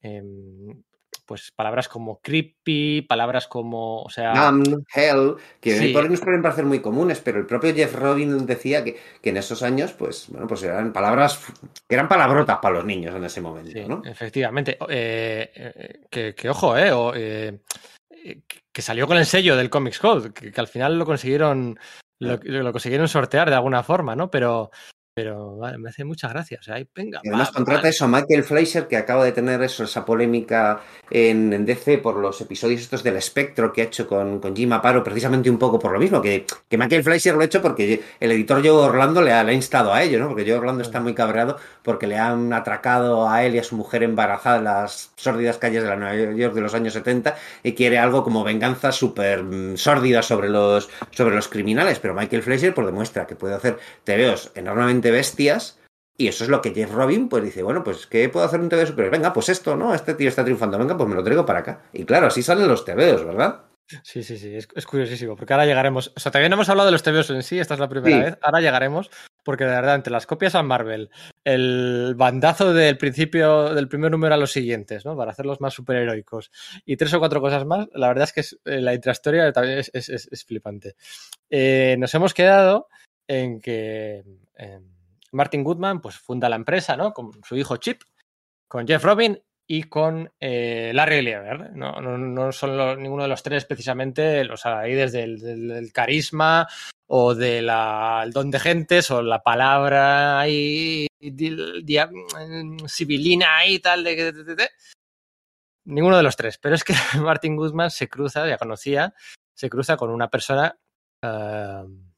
em, pues palabras como creepy, palabras como, o sea... Damn, hell, que sí. por nos pueden parecer muy comunes, pero el propio Jeff Robin decía que, que, en esos años, pues, bueno, pues eran palabras, que eran palabrotas para los niños en ese momento, sí, ¿no? Efectivamente. Eh, eh, que, que, ojo, eh, o, eh, que salió con el sello del Comics Code, que, que al final lo consiguieron, lo, lo, consiguieron sortear de alguna forma, ¿no? Pero, pero vale, me hace mucha gracia. O sea, ahí, venga, y además va, contrata va. eso a Michael Fleischer, que acaba de tener eso, esa polémica en, en, DC por los episodios estos del espectro que ha hecho con, con Jim Aparo, precisamente un poco por lo mismo, que, que Michael Fleischer lo ha hecho porque el editor Joe Orlando le ha, le ha instado a ello, ¿no? Porque Joe Orlando está muy cabreado porque le han atracado a él y a su mujer embarazada en las sórdidas calles de la Nueva York de los años 70 y quiere algo como venganza súper mm, sórdida sobre los, sobre los criminales, pero Michael Fleischer pues demuestra que puede hacer tebeos enormemente bestias. Y eso es lo que Jeff Robin pues dice, bueno, pues ¿qué puedo hacer un TV super? Venga, pues esto, ¿no? Este tío está triunfando, venga, pues me lo traigo para acá. Y claro, así salen los TVOs, ¿verdad? Sí, sí, sí, es, es, curiosísimo, porque ahora llegaremos, o sea, no hemos hablado de los TVOs en sí, esta es la primera sí. vez, ahora llegaremos, porque de verdad, entre las copias a Marvel, el bandazo del principio, del primer número a los siguientes, ¿no? Para hacerlos más superheroicos, y tres o cuatro cosas más, la verdad es que es, eh, la intrahistoria también es, es flipante. Eh, nos hemos quedado en que... En, Martin Goodman pues funda la empresa, ¿no? Con su hijo Chip, con Jeff Robin y con eh, Larry Lieber. No, son ninguno de los tres precisamente los adalides del, carisma o del de don de gentes o la palabra ahí civilina y tal. De, ninguno de los tres. Pero es que Martin Goodman se cruza, ya conocía, se cruza con una persona... Uh,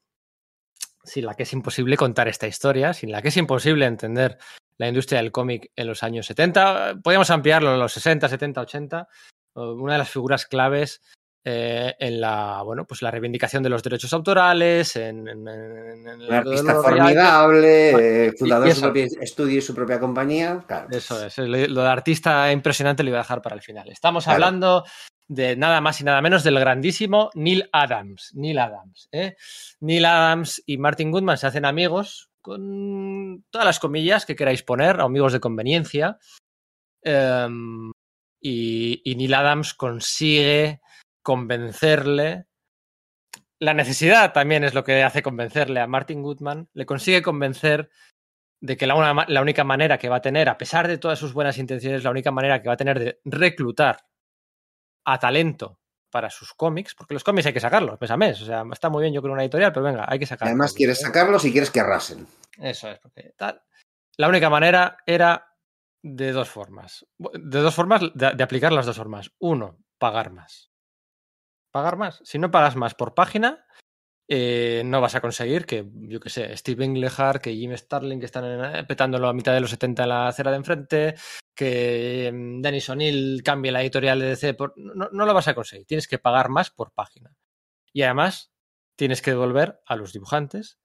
sin la que es imposible contar esta historia, sin la que es imposible entender la industria del cómic en los años 70. Podríamos ampliarlo en los 60, 70, 80. Una de las figuras claves eh, en la bueno pues la reivindicación de los derechos autorales en, en, en el un artista formidable eh, fundador de su propio estudio y su propia compañía claro. eso es lo de artista impresionante lo iba a dejar para el final estamos claro. hablando de nada más y nada menos del grandísimo Neil Adams. Neil Adams. ¿eh? Neil Adams y Martin Goodman se hacen amigos con todas las comillas que queráis poner, amigos de conveniencia. Eh, y, y, Neil Adams consigue convencerle. La necesidad también es lo que hace convencerle a Martin Goodman. Le consigue convencer de que la, una, la única manera que va a tener, a pesar de todas sus buenas intenciones, la única manera que va a tener de reclutar a talento para sus cómics, porque los cómics hay que sacarlos mes a mes. O sea, está muy bien yo creo una editorial, pero venga, hay que sacarlos. Además quieres sacarlos y quieres que arrasen. Eso es, porque tal. La única manera era de dos formas. De dos formas, de, de aplicar las dos formas. Uno, pagar más. pagar más. Si no pagas más por página, eh, no vas a conseguir que, yo que sé, Steve Englehart, que Jim Starling, que están en, eh, petándolo a mitad de los 70 en la acera de enfrente, que mm, Dennis O'Neill cambie la editorial de DC. Por... No, no, lo vas a conseguir. Tienes que pagar más por página. Y además, tienes que devolver a los dibujantes,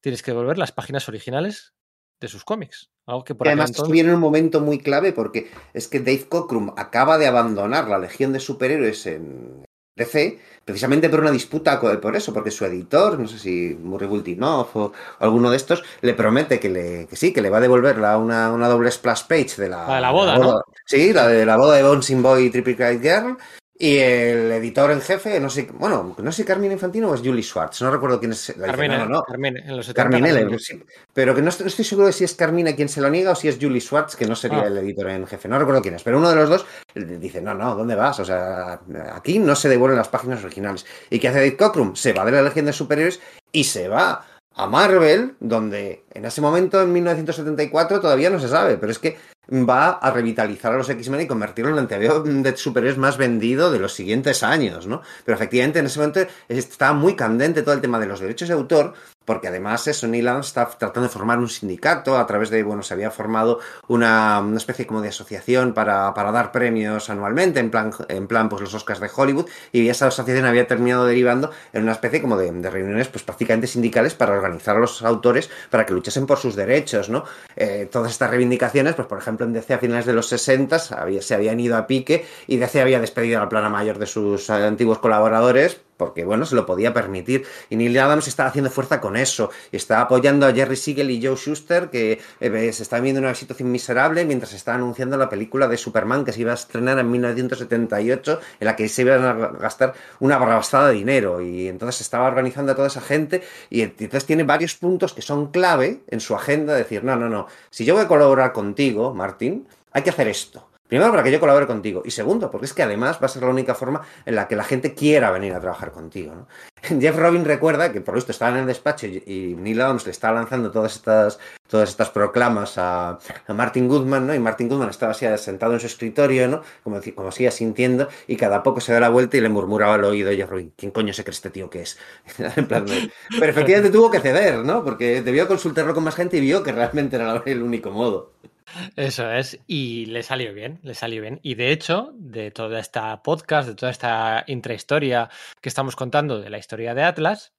tienes que devolver las páginas originales de sus cómics. Algo que por y además entonces... viene un momento muy clave porque es que Dave Cockrum acaba de abandonar la Legión de Superhéroes en DC precisamente por una disputa por eso, porque su editor, no sé si Murray Bultinov o, o alguno de estos, le promete que, le, que sí, que le va a devolver la, una, una doble splash page de la, la de la boda, la boda ¿no? Sí, la de la boda de Bouncing Boy y Triple Cried Girl. Y el editor en jefe, no sé, bueno, no sé Carmine Infantino o es Julie Schwartz, no recuerdo quién es. Carmine, no, no. Carmine, en los 70 Carmine. Sí, pero que no estoy, no estoy, seguro de si es Carmine quien se lo niega o si es Julie Schwartz, que no sería ah. el editor en jefe, no recuerdo quién es, pero uno de los dos dice, no, no, ¿dónde vas? O sea, aquí no se devuelven las páginas originales. ¿Y qué hace Dave Cockrum? Se va de la Legión de Superiores y se va a Marvel, donde en ese momento, en 1974, todavía no se sabe, pero es que va a revitalizar a los X-Men y convertirlo en el TVO de superhéroes más vendido de los siguientes años, ¿no? Pero efectivamente en ese momento está muy candente todo el tema de los derechos de autor, porque además eso, Neil está tratando de formar un sindicato a través de, bueno, se había formado una, una especie como de asociación para, para, dar premios anualmente, en plan, en plan, pues los Oscars de Hollywood, y esa asociación había terminado derivando en una especie como de, de reuniones, pues prácticamente sindicales para organizar a los autores para que luchasen por sus derechos, ¿no? Eh, todas estas reivindicaciones, pues por ejemplo en DC a finales de los 60 había, se habían ido a pique y DC había despedido a la plana mayor de sus antiguos colaboradores porque bueno, se lo podía permitir. Y Neil Adams está haciendo fuerza con eso. Está apoyando a Jerry Siegel y Joe Schuster, que eh, se están viendo una situación miserable mientras se está anunciando la película de Superman que se iba a estrenar en 1978, en la que se iban a gastar una barrabastada de dinero. Y entonces se estaba organizando a toda esa gente. Y entonces tiene varios puntos que son clave en su agenda. De decir, no, no, no. Si yo voy a colaborar contigo, Martín, hay que hacer esto. Primero, para que yo colabore contigo. Y segundo, porque es que además va a ser la única forma en la que la gente quiera venir a trabajar contigo. ¿no? Jeff Robin recuerda que por lo visto estaba en el despacho y, Neil Adams le estaba lanzando todas estas, todas estas proclamas a, a, Martin Goodman, ¿no? Y Martin Goodman estaba así sentado en su escritorio, ¿no? Como, como sintiendo, y cada poco se da la vuelta y le murmuraba al oído Jeff Robin, ¿quién coño se cree este tío que es? en plan. Pero efectivamente tuvo que ceder, ¿no? Porque debió consultarlo con más gente y vio que realmente era el único modo. Eso es, y le salió bien, le salió bien. Y de hecho, de toda esta podcast, de toda esta intrahistoria que estamos contando de la historia de Atlas,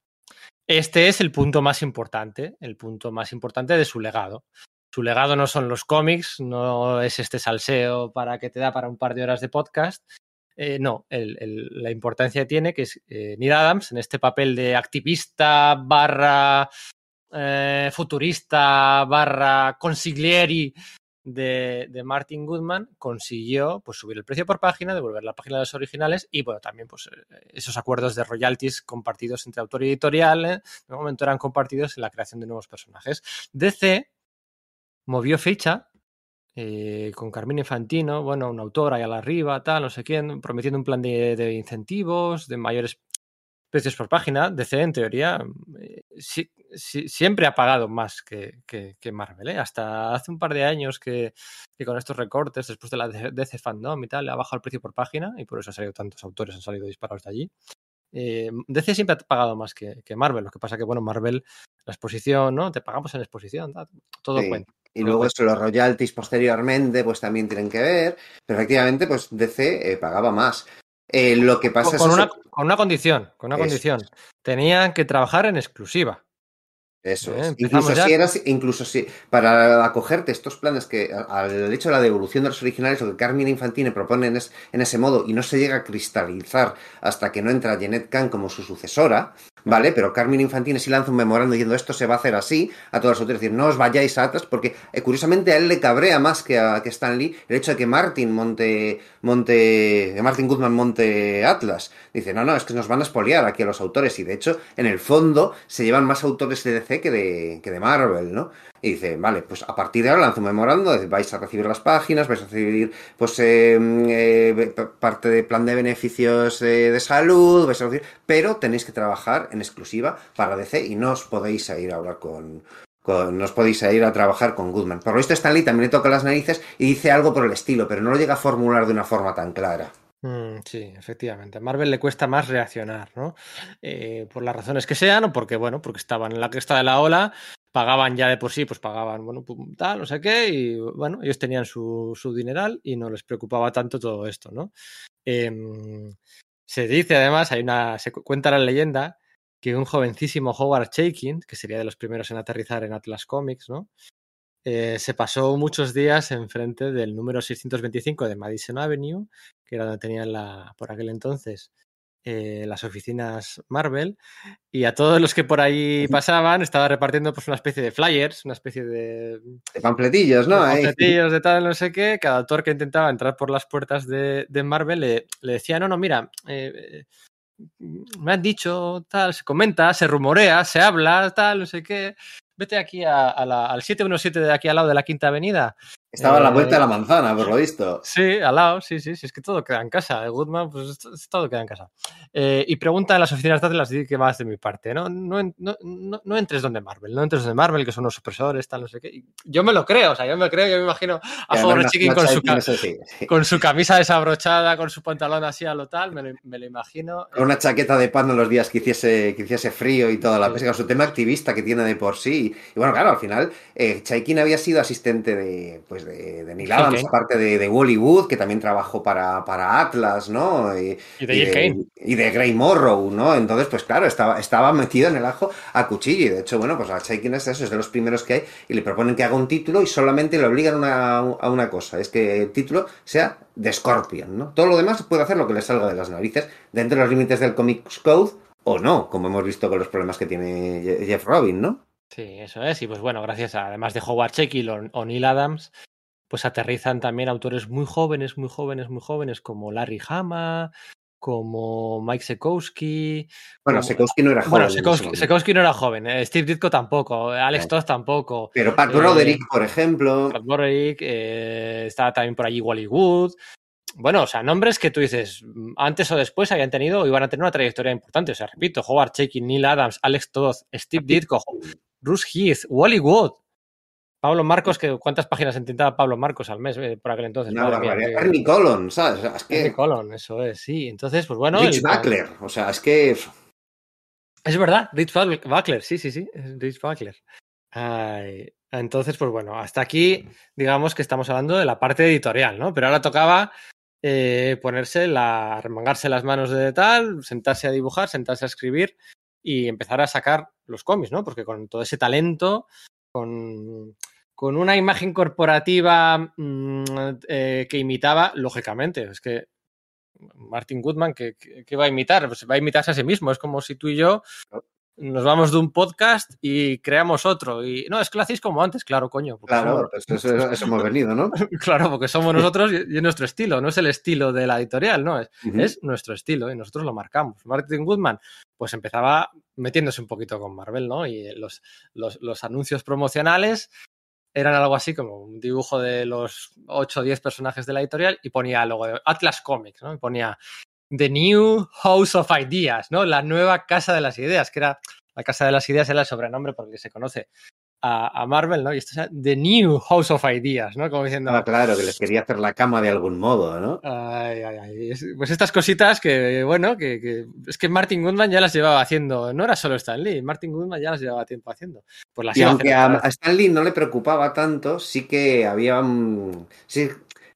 este es el punto más importante, el punto más importante de su legado. Su legado no son los cómics, no es este salseo para que te da para un par de horas de podcast. Eh, no, la importancia tiene que es eh, Neil Adams en este papel de activista barra eh, futurista barra consiglieri de, de, Martin Goodman consiguió pues, subir el precio por página, devolver la página de los originales y bueno, también pues, esos acuerdos de royalties compartidos entre autor y editorial ¿eh? momento eran compartidos en la creación de nuevos personajes. DC movió fecha eh, con Carmine Infantino, bueno, un autor ahí a la arriba, tal, no sé quién, prometiendo un plan de, de incentivos, de mayores precios por página. DC, en teoría, eh, siempre ha pagado más que, que, que Marvel. ¿eh? Hasta hace un par de años que, que, con estos recortes, después de la DC Fandom y tal, le ha bajado el precio por página y por eso han salido tantos autores, han salido disparados de allí. Eh, DC siempre ha pagado más que, que, Marvel. Lo que pasa que, bueno, Marvel, la exposición, ¿no? Te pagamos en exposición, todo sí. cuenta. Y luego eso, los royalties posteriormente, pues también tienen que ver. Pero efectivamente, pues DC eh, pagaba más. Eh, lo que pasa con, es una, con una condición, con una Eso condición. Tenían que trabajar en exclusiva. Eso Eh, es. Incluso ya. si eras, incluso si para acogerte estos planes que al hecho de la devolución de los originales, lo que Carmine Infantine propone en, es, en ese modo y no se llega a cristalizar hasta que no entra Jeanette Kahn como su sucesora, ¿vale? Pero Carmine Infantine sí lanza un memorando diciendo esto se va a hacer así a todos los autores, es decir, no os vayáis a Atlas, porque eh, curiosamente a él le cabrea más que a que Stan Lee el hecho de que Martin monte, monte, Martin Goodman monte Atlas. Dice, no, no, es que nos van a espoliar aquí a los autores, y de hecho, en el fondo, se llevan más autores de DC que de, que de Marvel, ¿no? Y dice, vale, pues a partir de ahora lanzo un memorando, vais a recibir las páginas, vais a recibir pues eh, eh, parte de plan de beneficios eh, de salud, vais a recibir, pero tenéis que trabajar en exclusiva para DC y no os podéis ir a hablar con, con, no os podéis ir a trabajar con Goodman. Por lo visto Stanley también le toca las narices y dice algo por el estilo, pero no lo llega a formular de una forma tan clara. Mm, sí, efectivamente. A Marvel le cuesta más reaccionar, ¿no? Eh, por las razones que sean, o porque, bueno, porque estaban en la cresta de la ola, pagaban ya de por sí, pues pagaban, bueno, tal, no sé qué, y bueno, ellos tenían su, su dineral y no les preocupaba tanto todo esto, ¿no? Eh, se dice además, hay una, se cuenta la leyenda que un jovencísimo Howard Chaykin, que sería de los primeros en aterrizar en Atlas Comics, ¿no? Eh, se pasó muchos días enfrente del número 625 de Madison Avenue, que era donde tenían la, por aquel entonces eh, las oficinas Marvel, y a todos los que por ahí pasaban estaba repartiendo pues una especie de flyers, una especie de... De pampletillos, ¿no? De pampletillos de tal, no sé qué. Cada autor que intentaba entrar por las puertas de, de Marvel le, le, decía, no, no, mira, eh, me han dicho, tal, se comenta, se rumorea, se habla, tal, no sé qué. Vete aquí a, a la, al 717 de aquí al lado de la Quinta Avenida. Estaba a la vuelta de la manzana, por lo visto. Sí, al lado, sí, sí, sí, es que todo queda en casa. El Goodman, pues todo queda en casa. Eh, y pregunta en las oficinas de Atlas que vas de mi parte, ¿no? No, no, no, no, entres donde Marvel, no entres donde Marvel, que son los supresores, tal, no sé qué. Yo me lo creo, o sea, yo me creo, yo me imagino a Howard Chicken con, su, sí, sí. con su camisa desabrochada, con su pantalón así a lo tal, me lo, me lo imagino. Con una chaqueta de pan en los días que hiciese, que hiciese frío y toda la pesca, su tema activista que tiene de por sí. Y bueno, claro, al final, eh, Chaikin había sido asistente de, pues de, de Neil Adams, okay. aparte de, de que también trabajó para, para Atlas, ¿no? Y, y de, y de, y de Grey Morrow, ¿no? Entonces, pues claro, estaba, estaba metido en el ajo a cuchillo. Y de hecho, bueno, pues a Chaikin es eso, es de los primeros que hay, y le proponen que haga un título y solamente le obligan una, a una cosa, es que el título sea de Scorpion, ¿no? Todo lo demás puede hacer lo que le salga de las narices, dentro de los límites del Comics Code, o no, como hemos visto con los problemas que tiene Jeff Robin, ¿no? Sí, eso es. Y pues bueno, gracias a, además de Howard Jekyll o, o Neil Adams, pues aterrizan también autores muy jóvenes, muy jóvenes, muy jóvenes, como Larry Hama, como Mike Sekowski. Bueno, como... Sekowski no era joven. Bueno, Sekowski, Sekowski no era joven, eh, Steve Ditko tampoco, Alex no. Todd tampoco. Pero Pat Broderick, eh, por ejemplo. Pat Broderick, eh, estaba también por allí Wally Wood. Bueno, o sea, nombres que tú dices, antes o después habían tenido o iban a tener una trayectoria importante. O sea, repito, Howard Chaykin, Neil Adams, Alex Todd, Steve Ditko, Bruce Heath, Wally Wood, Pablo Marcos, que ¿cuántas páginas intentaba Pablo Marcos al mes eh, por aquel entonces? Una barbaridad. Ernie Colon, ¿sabes? Es que... Ernie Colon, eso es, sí. Entonces, pues bueno. Rich el... Buckler, o sea, es que. Es verdad, Rich Buckler, sí, sí, sí, Rich Buckler. Ay, entonces, pues bueno, hasta aquí, digamos que estamos hablando de la parte editorial, ¿no? Pero ahora tocaba eh, ponerse la. remangarse las manos de tal, sentarse a dibujar, sentarse a escribir y empezar a sacar los cómics, ¿no? Porque con todo ese talento con, con una imagen corporativa mmm, eh, que imitaba, lógicamente, es que Martin Goodman, ¿qué, qué, va a imitar? Pues va a imitarse a sí mismo. Es como si tú y yo nos vamos de un podcast y creamos otro. Y no, es que lo hacéis como antes, claro, coño. Claro, somos... pues eso, eso, hemos venido, ¿no? claro, porque somos nosotros y es nuestro estilo, no es el estilo de la editorial, no, es, uh -huh. es nuestro estilo y nosotros lo marcamos. Martin Goodman, pues empezaba metiéndose un poquito con Marvel, ¿no? Y los, los, los anuncios promocionales eran algo así como un dibujo de los 8 o 10 personajes de la editorial y ponía luego Atlas Comics, ¿no? Y ponía The New House of Ideas, ¿no? La nueva casa de las ideas, que era la casa de las ideas era el sobrenombre porque se conoce a, a Marvel, ¿no? Y esto es The New House of Ideas, ¿no? Como diciendo. Ah, claro, que les quería hacer la cama de algún modo, ¿no? Ay, ay, ay. Pues estas cositas que, bueno, que, que, es que Martin Goodman ya las llevaba haciendo. No era solo Stan Lee, Martin Goodman ya las llevaba tiempo haciendo. Pues las y aunque a, a, Stan Lee no le preocupaba tanto, sí que había. Sí,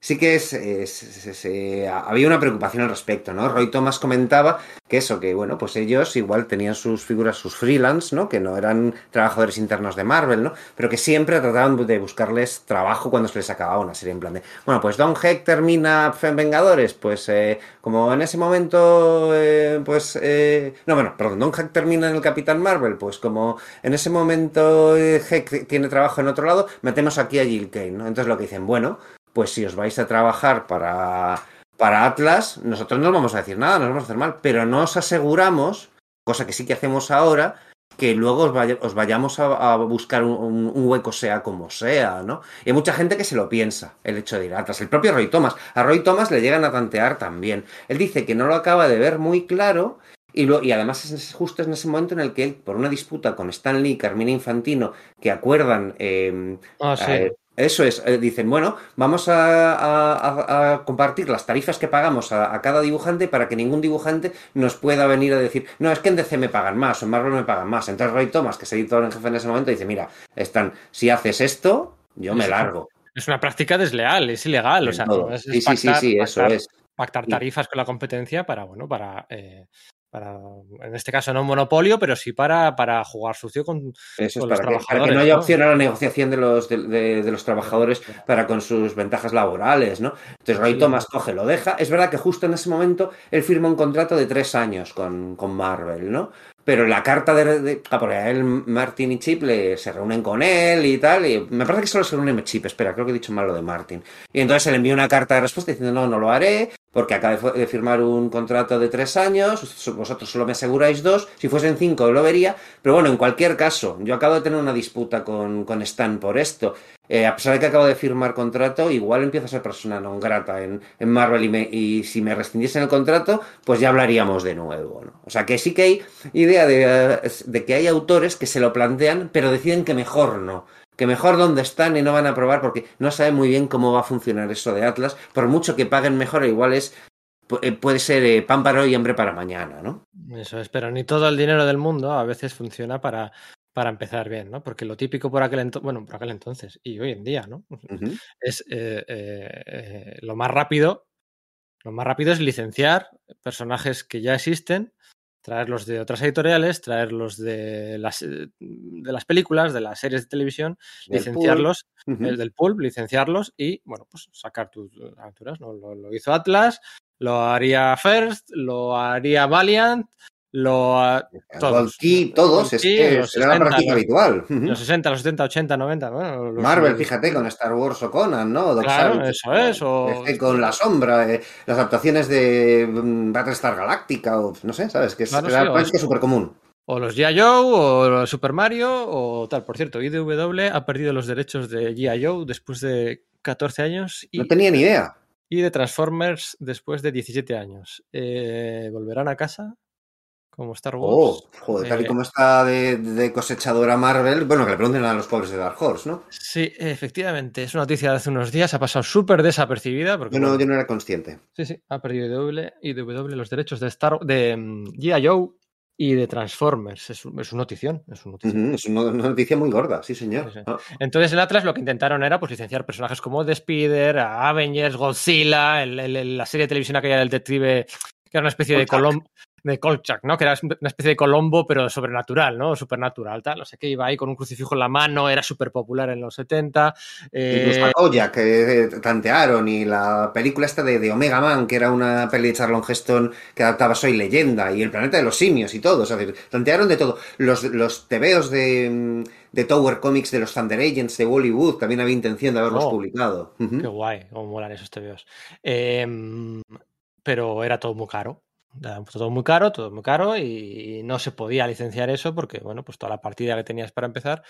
sí que es, eh, había una preocupación al respecto, ¿no? Roy Thomas comentaba que eso, que bueno, pues ellos igual tenían sus figuras, sus freelance, ¿no? Que no eran trabajadores internos de Marvel, ¿no? Pero que siempre trataban de buscarles trabajo cuando se les acababa una serie en plan de, bueno, pues Don Heck termina en Vengadores, pues eh, como en ese momento, eh, pues, eh, no, bueno, perdón, Don Heck termina en el Capitán Marvel, pues como en ese momento eh, Heck tiene trabajo en otro lado, metemos aquí a Jill Kane, ¿no? Entonces lo que dicen, bueno, pues si os vais a trabajar para, para Atlas, nosotros no os vamos a decir nada, nos vamos a hacer mal, pero no os aseguramos, cosa que sí que hacemos ahora, que luego os, vaya, os vayamos a, a buscar un, un, hueco sea como sea, ¿no? Y hay mucha gente que se lo piensa, el hecho de ir a Atlas. El propio Roy Thomas. A Roy Thomas le llegan a tantear también. Él dice que no lo acaba de ver muy claro y, lo, y, además es justo en ese momento en el que él, por una disputa con Stan Lee y Carmina Infantino, que acuerdan eh, ah, sí. eh, Eso es, eh, dicen, bueno, vamos a, a, a, compartir las tarifas que pagamos a, cada dibujante para que ningún dibujante nos pueda venir a decir, no, es que en DC me pagan más o en Marvel me pagan más. Entonces Roy Thomas, que es editor en jefe en ese momento, dice, mira, están, si haces esto, yo me largo. Es una práctica desleal, es ilegal. o sea, es, sí, sí, sí, sí, eso es. Pactar tarifas con la competencia para, bueno, para eh, para, en este caso no un monopolio, pero sí para, para jugar sucio con, Eso con es, los para, que, trabajadores. para que no haya ¿no? opción a la negociación de los, de, de, de los trabajadores para con sus ventajas laborales, ¿no? Entonces Roy Sí. Thomas coge, lo deja. Es verdad que justo en ese momento él firma un contrato de tres años con, con Marvel, ¿no? Pero la carta de, de ah, porque él, Martin y Chip le, se reúnen con él y tal, y me parece que solo se reúnen Chip, espera, creo que he dicho mal lo de Martin. Y entonces él envía una carta de respuesta diciendo, no, no lo haré, porque acabo de firmar un contrato de tres años, vosotros solo me aseguráis dos, si fuesen cinco lo vería, pero bueno, en cualquier caso, yo acabo de tener una disputa con, con Stan por esto. Eh, a pesar de que acabo de firmar contrato, igual empiezo a ser persona non grata en, en Marvel y, me, y, si me rescindiesen el contrato, pues ya hablaríamos de nuevo. ¿no? O sea que sí que hay idea de, de que hay autores que se lo plantean, pero deciden que mejor no que mejor donde están y no van a probar porque no saben muy bien cómo va a funcionar eso de Atlas, por mucho que paguen mejor, igual es puede ser eh, pan para hoy y hambre para mañana, ¿no? Eso es, pero ni todo el dinero del mundo a veces funciona para, para empezar bien, ¿no? Porque lo típico por aquel entonces, bueno, por aquel entonces y hoy en día, ¿no? Uh -huh. Es eh, eh, lo más rápido, lo más rápido es licenciar personajes que ya existen traerlos de otras editoriales, traerlos de las, de las películas, de las series de televisión, del licenciarlos. Uh -huh. el del pulp, licenciarlos y, bueno, pues sacar tus aventuras. ¿no? Lo, lo, hizo Atlas, lo haría First, lo haría Valiant, lo todos, Key, todos es que los era 60, la práctica habitual. Los 60, los 70, 80, 90. Bueno, los, Marvel, fíjate, con Star Wars o Conan, ¿no? Doc claro, Savage, eso es. O... Con La Sombra, eh, las adaptaciones de um, Battlestar Galactica, o no sé, ¿sabes? Que es claro, era sí, práctica súper común. O los G.I. Joe, o Super Mario, o tal. Por cierto, IDW ha perdido los derechos de G.I. Joe después de 14 años. Y... No tenía ni idea. Y de Transformers después de 17 años. Eh, ¿Volverán a casa? Como Star Wars. Oh, joder, tal y como está de, de, cosechadora Marvel, bueno, que le pregunten a los pobres de Dark Horse, ¿no? Sí, efectivamente, es una noticia de hace unos días, ha pasado súper desapercibida. Porque, yo, no, bueno, yo no era consciente. Sí, sí, ha perdido IW, IW los derechos de Star de um, G.I. Joe y de Transformers. Es, un, es una notición. Es, un uh -huh, es, una noticia muy gorda, sí, señor. Sí, sí. Entonces, en Atlas lo que intentaron era pues, licenciar personajes como The Spider, Avengers, Godzilla, el, el, la serie de televisión aquella del detective, que era una especie de Colombo de Kolchak, ¿no? Que era una especie de Colombo, pero sobrenatural, ¿no? Supernatural, tal. O sea, que iba ahí con un crucifijo en la mano, era súper popular en los 70. Eh... Kojak, que tantearon, y la película esta de, de, Omega Man, que era una peli de Charlon Heston que adaptaba Soy Leyenda, y el planeta de los simios y todo. O sea, tantearon de todo. Los, los tebeos de de Tower Comics de los Thunder Agents de Bollywood, también había intención de haberlos oh, publicado. Uh -huh. Qué guay, cómo molan esos tebeos. Eh, pero era todo muy caro todo muy caro, todo muy caro y no se podía licenciar eso porque, bueno, pues toda la partida que tenías para empezar,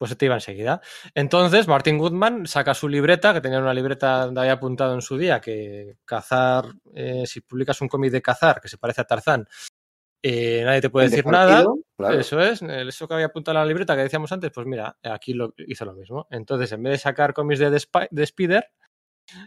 pues se te iba enseguida. Entonces, Martin Goodman saca su libreta, que tenía una libreta donde había apuntado en su día que cazar, eh, si publicas un cómic de cazar que se parece a Tarzán, eh, nadie te puede decir nada. Claro. Eso es, eso que había apuntado en la libreta que decíamos antes, pues mira, aquí lo, hizo lo mismo. Entonces, en vez de sacar cómics de, de Spider,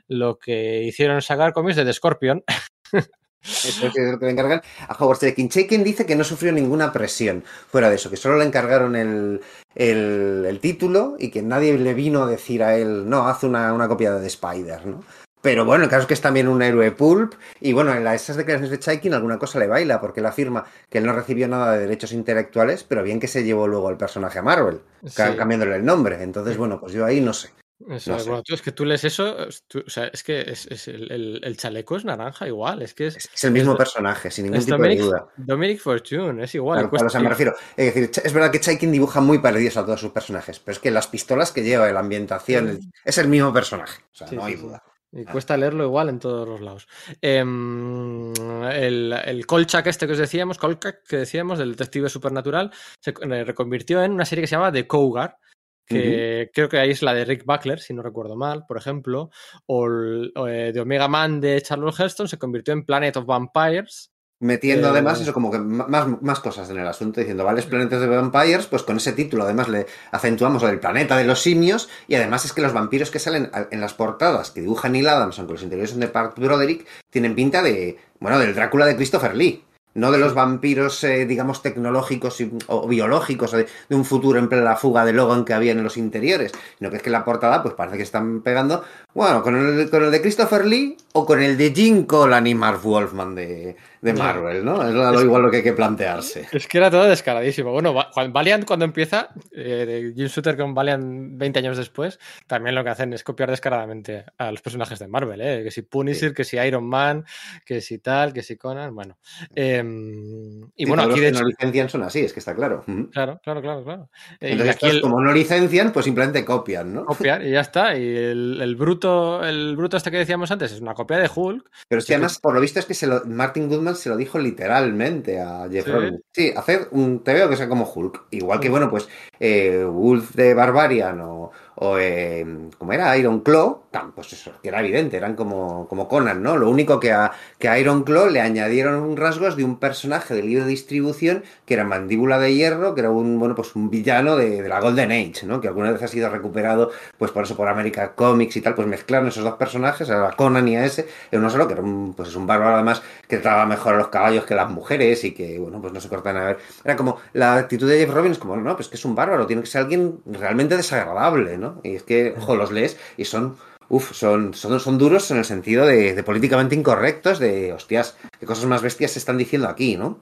lo que hicieron es sacar cómics de The Scorpion. Eso es lo que le encargan a Howard Chaykin. Chaykin dice que no sufrió ninguna presión fuera de eso, que solo le encargaron el, el, el, título y que nadie le vino a decir a él, no, haz una, una copia de Spider, ¿no? Pero bueno, el caso es que es también un héroe pulp y bueno, en esas declaraciones de Chaikin alguna cosa le baila porque él afirma que él no recibió nada de derechos intelectuales, pero bien que se llevó luego el personaje a Marvel, sí. cambiándole el nombre. Entonces, bueno, pues yo ahí no sé. Eso, no sé. Bueno, tú, es que tú lees eso, tú, o sea, es que es, es el, el, el, chaleco es naranja igual, es que es... Es, el mismo personaje, sin ningún tipo Dominic, de duda. Dominic Fortune, es igual. Claro, claro, o sea, me refiero, es decir, es verdad que Chaikin dibuja muy parecidos a todos sus personajes, pero es que las pistolas que lleva, la ambientación, Sí. es el mismo personaje, o sea, Sí, no hay duda. Y cuesta leerlo igual en todos los lados. Em, el, el Kolchak este que os decíamos, Kolchak que decíamos, del detective supernatural, se eh, reconvirtió en una serie que se llama The Cougar, que creo que ahí es la de Rick Buckler, si no recuerdo mal, por ejemplo, o, el, o, eh, de Omega Man de Charles Heston se convirtió en Planet of Vampires, Metiendo además eso como que más, más cosas en el asunto, diciendo, vale, Planetas de Vampires, pues con ese título además le acentuamos del planeta de los simios y además es que los vampiros que salen en las portadas que dibuja Neil Adams, aunque los interiores son de Park Broderick, tienen pinta de, bueno, del Drácula de Christopher Lee no de los vampiros, eh, digamos, tecnológicos o biológicos de, un futuro en plena fuga de Logan que había en los interiores, sino que es que la portada, pues parece que están pegando, bueno, con el, con el de Christopher Lee o con el de Jim Collan y Marv Wolfman de, de Marvel, ¿no? Es lo, igual lo que hay que plantearse. Es que era todo descaradísimo. Bueno, Valiant cuando empieza, eh, Jim Shooter con Valiant 20 años después, también lo que hacen es copiar descaradamente a los personajes de Marvel, ¿eh? Que si Punisher, que si Iron Man, que si tal, que si Conan, bueno. Em, y bueno, aquí de hecho... no licencian son así, es que está claro. Claro, claro, claro, claro. Entonces, aquí como no licencian, pues simplemente copian, ¿no? Copiar y ya está. Y el, bruto, el bruto este que decíamos antes es una copia de Hulk. Pero es que además, por lo visto, es que se lo... Martin Goodman se lo dijo literalmente a Jeff ¿Sí? Sí, hacer un TVO que sea como Hulk. Igual que, bueno, pues eh, Wolf de Barbarian o, o eh, como era Iron Claw, pues eso, que era evidente, eran como, como Conan, ¿no? Lo único que a, que a Iron Claw le añadieron rasgos de un personaje de libre distribución que era Mandíbula de Hierro, que era un, bueno, pues un villano de, de, la Golden Age, ¿no? Que alguna vez ha sido recuperado, pues por eso por América Comics y tal, pues mezclaron esos dos personajes, a Conan y a ese, en uno solo, que era un, pues es un bárbaro además que trataba mejor a los caballos que a las mujeres y que, bueno, pues no se cortan a ver. Era como la actitud de Jeff Robbins, como, no, pues que es un bárbaro, tiene que ser alguien realmente desagradable, ¿no? Y es que, ojo, los lees y son Uf, son, son, duros en el sentido de, de, políticamente incorrectos, de hostias, qué cosas más bestias se están diciendo aquí, ¿no?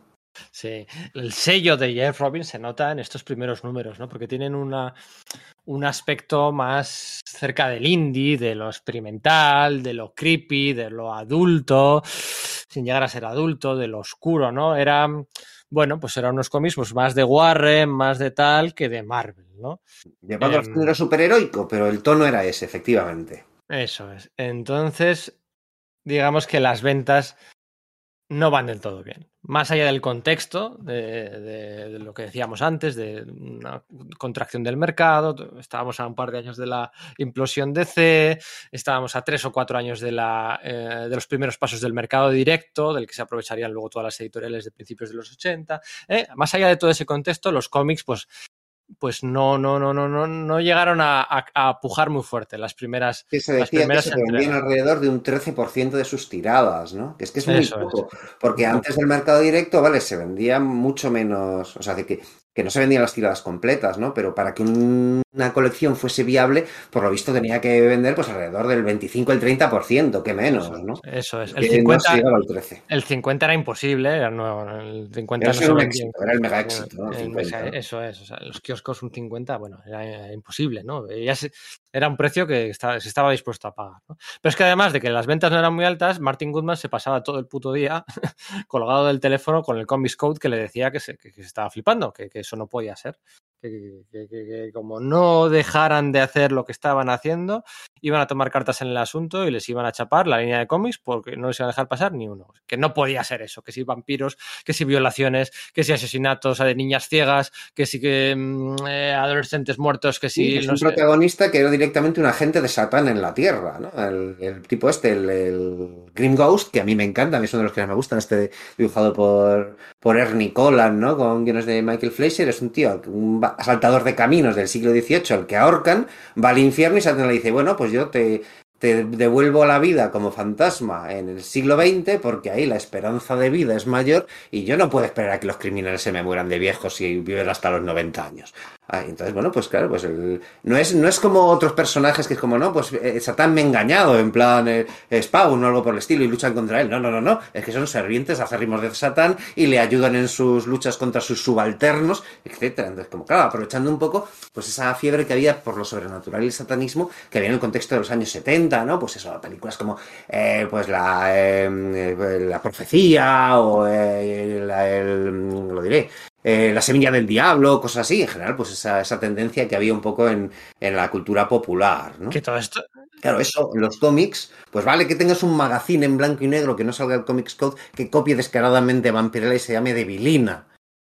Sí, el sello de Jeff Robbins se nota en estos primeros números, ¿no? Porque tienen una, un aspecto más cerca del indie, de lo experimental, de lo creepy, de lo adulto, sin llegar a ser adulto, de lo oscuro, ¿no? Era, bueno, pues eran unos cómics pues, más de Warren, más de tal que de Marvel, ¿no? Llevado al género superheroico, pero el tono era ese, efectivamente. Eso es. Entonces, digamos que las ventas no van del todo bien. Más allá del contexto, de, lo que decíamos antes, de una contracción del mercado, estábamos a un par de años de la implosión de C, estábamos a tres o cuatro años de, eh, los primeros pasos del mercado directo, del que se aprovecharían luego todas las editoriales de principios de los 80. ¿eh? Más allá de todo ese contexto, los cómics, pues pues no, no, no, no, no, no llegaron a, a, a pujar muy fuerte las primeras. Que se decía las primeras que se vendían alrededor de un 13% de sus tiradas, ¿no? Que es que es muy Eso poco. es. Porque antes del mercado directo, vale, se vendía mucho menos. O sea, de que, que no se vendían las tiradas completas, ¿no? Pero para que un, una colección fuese viable, por lo visto tenía que vender pues alrededor del 25 al 30%, que menos, Eso, ¿no? eso es. Que El 50, no se llegaba al 13. el 50 era imposible, era, no, el 50 Era no se un éxito, era el mega éxito, ¿no? El 50, mesa- ¿no? Eso es, o sea, los kioscos un 50, bueno, era, era imposible, ¿no? Ya se- era un precio que estaba- se estaba dispuesto a pagar, ¿no? Pero es que además de que las ventas no eran muy altas, Martin Goodman se pasaba todo el puto día colgado del teléfono con el Comics Code que le decía que se, que, que se estaba flipando, que, que eso no podía ser. Que, que- que- que como no dejaran de hacer lo que estaban haciendo, iban a tomar cartas en el asunto y les iban a chapar la línea de cómics porque no les iban a dejar pasar ni uno. Que no podía ser eso, que si vampiros, que si violaciones, que si asesinatos de niñas ciegas, que si que mm, eh, adolescentes muertos, que si Sí, es no un sé. protagonista que era directamente un agente de Satán en la Tierra, ¿no? El, el tipo este, el, el Grim Ghost, que a mí me encanta, a mí es uno de los que más me gustan, este dibujado por, por Ernie Collan, ¿no? Con guiones de Michael Fleischer, es un tío, un asaltador de caminos del siglo XVIII, al que ahorcan, va al infierno y Satán le dice, bueno, pues yo te, te devuelvo la vida como fantasma en el siglo XX porque ahí la esperanza de vida es mayor y yo no puedo esperar a que los criminales se me mueran de viejos y viven hasta los 90 años. Ah, entonces, bueno, pues claro, pues el, no, es, no es como otros personajes que es como, no, pues eh, Satán me ha engañado, en plan eh, Spawn o algo por el estilo y luchan contra él. No, no, no, no, es que son servientes acérrimos de Satán y le ayudan en sus luchas contra sus subalternos, etcétera. Entonces, como claro, aprovechando un poco pues esa fiebre que había por lo sobrenatural y el satanismo que había en el contexto de los años 70, ¿no? Pues eso, películas como eh, pues la, eh, la profecía o eh, la- el, lo diré, eh, la semilla del diablo, cosas así, en general, pues esa, esa tendencia que había un poco en, en la cultura popular, ¿no? Que todo esto, Claro, eso, en los cómics, pues vale que tengas un magazine en blanco y negro que no salga el Comics Code que copie descaradamente Vampirella y se llame Devilina.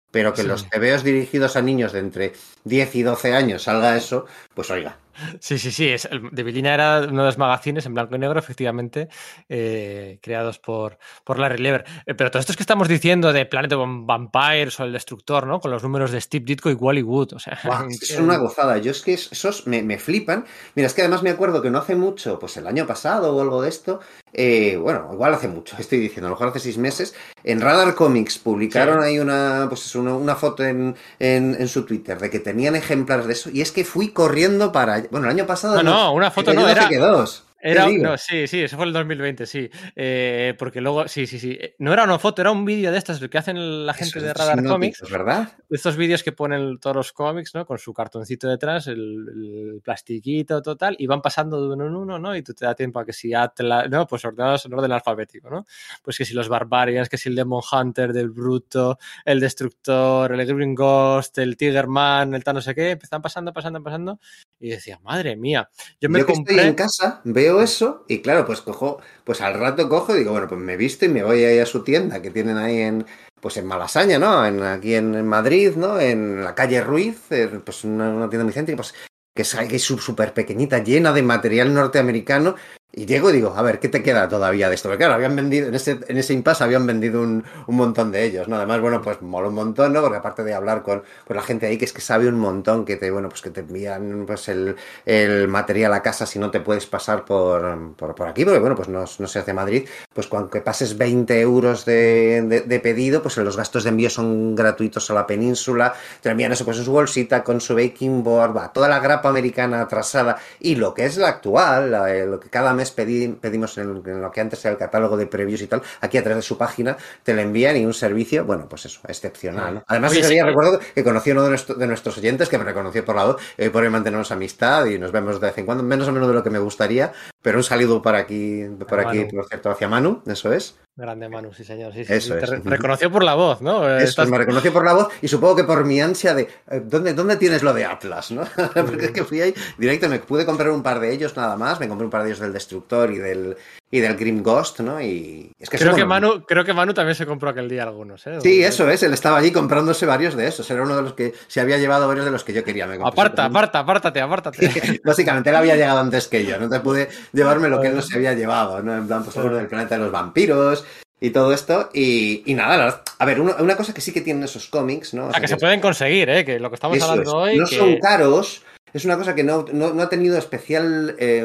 Pero que Sí. los tebeos dirigidos a niños de entre 10 y 12 años salga eso, pues oiga, Sí, sí, sí. Es, el, Devilina era uno de los magazines en blanco y negro, efectivamente, eh, creados por, por Larry Lever. Eh, pero todo esto es que estamos diciendo de Planet of Vampires o El Destructor, ¿no? Con los números de Steve Ditko y Wally Wood. O sea, wow, es una gozada. Yo es que esos me, me, flipan. Mira, es que además me acuerdo que no hace mucho, pues el año pasado o algo de esto, eh, bueno, igual hace mucho, estoy diciendo, a lo mejor hace seis meses, en Radar Comics publicaron sí. ahí una, pues una, una foto en, en, en, su Twitter de que tenían ejemplares de eso y es que fui corriendo para... Bueno, el año pasado... No, no, no una foto no, era... Que dos. Era, no, sí, sí, eso fue el 2020, sí. Eh, porque luego, sí, sí, sí. No era una foto, era un vídeo de estas que hacen la gente eso, de Radar Comics. ¿verdad? Estos vídeos que ponen todos los cómics, ¿no? Con su cartoncito detrás, el, el, plastiquito total, y van pasando de uno en uno, ¿no? Y tú te da tiempo a que si Atlas, ¿no? Pues ordenados en orden alfabético, ¿no? Pues que si los Barbarians, que si el Demon Hunter, del Bruto, el Destructor, el Green Ghost, el Tigerman, el tal no sé qué, están pasando, pasando, pasando. Y decía, madre mía. Yo me Yo compré. Que estoy en casa, veo eso y claro, pues cojo, pues al rato cojo y digo, bueno, pues me visto y me voy ahí a su tienda que tienen ahí en, pues en Malasaña, ¿no? En, aquí en, Madrid, ¿no? En la calle Ruiz, pues una, una tienda muy céntrica, pues que es súper pequeñita, llena de material norteamericano. Y llego y digo, a ver, ¿qué te queda todavía de esto? Porque claro, habían vendido, en ese, en ese impasse habían vendido un, un, montón de ellos, ¿no? Además, bueno, pues mola un montón, ¿no? Porque aparte de hablar con pues, la gente ahí que es que sabe un montón, que te, bueno, pues que te envían pues el, el material a casa si no te puedes pasar por, por, por aquí, porque bueno, pues no, no, se hace Madrid, pues cuando pases 20 euros de, de, de, pedido, pues los gastos de envío son gratuitos a la península, te envían eso pues en su bolsita, con su baking board, va, toda la grapa americana atrasada y lo que es la actual, la, lo que cada mes pedí, pedimos en, en, lo que antes era el catálogo de previews y tal, aquí a través de su página te lo envían y un servicio, bueno, pues eso, excepcional. ¿no? Además, Oye, ese día sí, recuerdo que conocí a uno de, nuestro, de, nuestros oyentes que me reconoció por la voz, y hoy por hoy mantenemos amistad y nos vemos de vez en cuando, menos o menos de lo que me gustaría, pero un saludo por aquí, por aquí, Manu. por cierto, hacia Manu, eso es. Grande Manu, sí señor. Sí, Eso sí. Es. Te reconoció por la voz, ¿no? Eso, Estás... me reconoció por la voz y supongo que por mi ansia de eh, ¿dónde, ¿dónde tienes lo de Atlas? ¿no? Porque es que fui ahí directo, me pude comprar un par de ellos nada más, me compré un par de ellos del Destructor y del, y del Grim Ghost, ¿no? Y es que creo, que Manu, creo que Manu también se compró aquel día algunos, ¿eh? Sí, eso es, él estaba allí comprándose varios de esos, era uno de los que se había llevado varios de los que yo quería. Me aparta, aparta, apártate, apártate. Básicamente, él había llegado antes que yo, no te pude llevarme lo que él no se había llevado, ¿no? En plan, pues uno del planeta de los vampiros, y todo esto. Y, y nada, la, a ver, una, una, cosa que sí que tienen esos cómics, ¿no? O sea, que, que, se pueden conseguir, ¿eh? Que lo que estamos hablando es, hoy. No que... son caros. Es una cosa que no, no, ha tenido especial eh,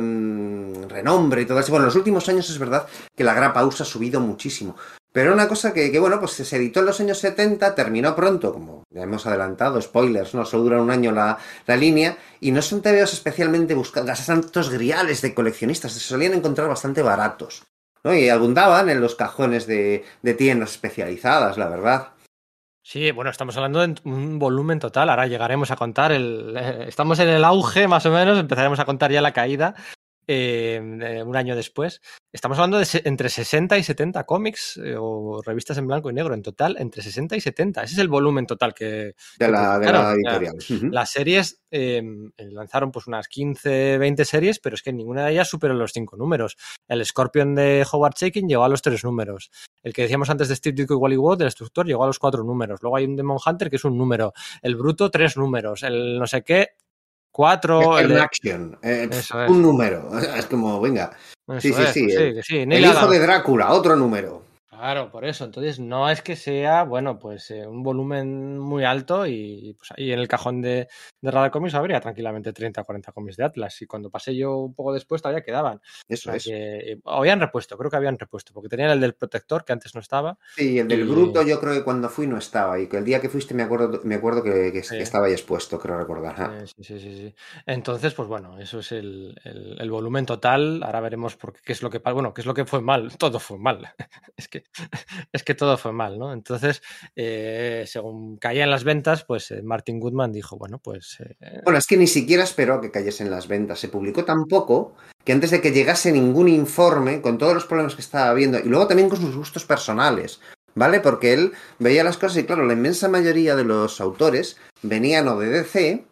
renombre y todo eso. Bueno, en los últimos años es verdad que la grapa USA ha subido muchísimo. Pero una cosa que, bueno, pues se editó en los años 70, terminó pronto, como ya hemos adelantado, spoilers, ¿no? Solo dura un año la, la línea, y no son TVOs especialmente buscados, tantos griales de coleccionistas, se solían encontrar bastante baratos. ¿no? Y abundaban en los cajones de, de tiendas especializadas, la verdad. Sí, bueno, estamos hablando de un volumen total. Ahora llegaremos a contar el. Eh, estamos en el auge, más o menos. Empezaremos a contar ya la caída eh, un año después. Estamos hablando de entre 60 y 70 cómics eh, o revistas en blanco y negro. En total, entre 60 y 70. Ese es el volumen total que. De la, que de la editorial. Uh -huh. Las series eh, lanzaron pues unas 15, 20 series, pero es que ninguna de ellas superó los 5 números. El Scorpion de Howard Chaykin llegó a los 3 números. El que decíamos antes de Steve Ditko y Wally Wood, del Destructor, llegó a los 4 números. Luego hay un Demon Hunter que es un número. El Bruto, 3 números. El no sé qué, cuatro. El, el action, eh, un número. Es como, venga. Eso sí, sí, es, sí. sí, El, sí. el hijo de Drácula, otro número. Claro, por eso. Entonces, no es que sea, bueno, pues eh, un volumen muy alto y pues ahí en el cajón de, de Radar Comics habría tranquilamente 30 o 40 cómics de Atlas. Y cuando pasé yo un poco después todavía quedaban. Eso o sea, es. Que, o habían repuesto, creo que habían repuesto, porque tenían el del protector que antes no estaba. Sí, el del y... bruto yo creo que cuando fui no estaba. Y que el día que fuiste me acuerdo, me acuerdo que, que, sí. que estaba ahí expuesto, creo recordar. ¿eh? Sí, sí, sí, sí, Entonces, pues bueno, eso es el, el, el, volumen total. Ahora veremos por qué, qué es lo que bueno, qué es lo que fue mal. Todo fue mal. es que es que todo fue mal, ¿no? Entonces, eh, según caían las ventas, pues eh, Martin Goodman dijo, bueno, pues... Eh... Bueno, es que ni siquiera esperó que cayesen las ventas. Se publicó tan poco que antes de que llegase ningún informe, con todos los problemas que estaba habiendo, y luego también con sus gustos personales, ¿vale? Porque él veía las cosas y, claro, la inmensa mayoría de los autores venían o de DC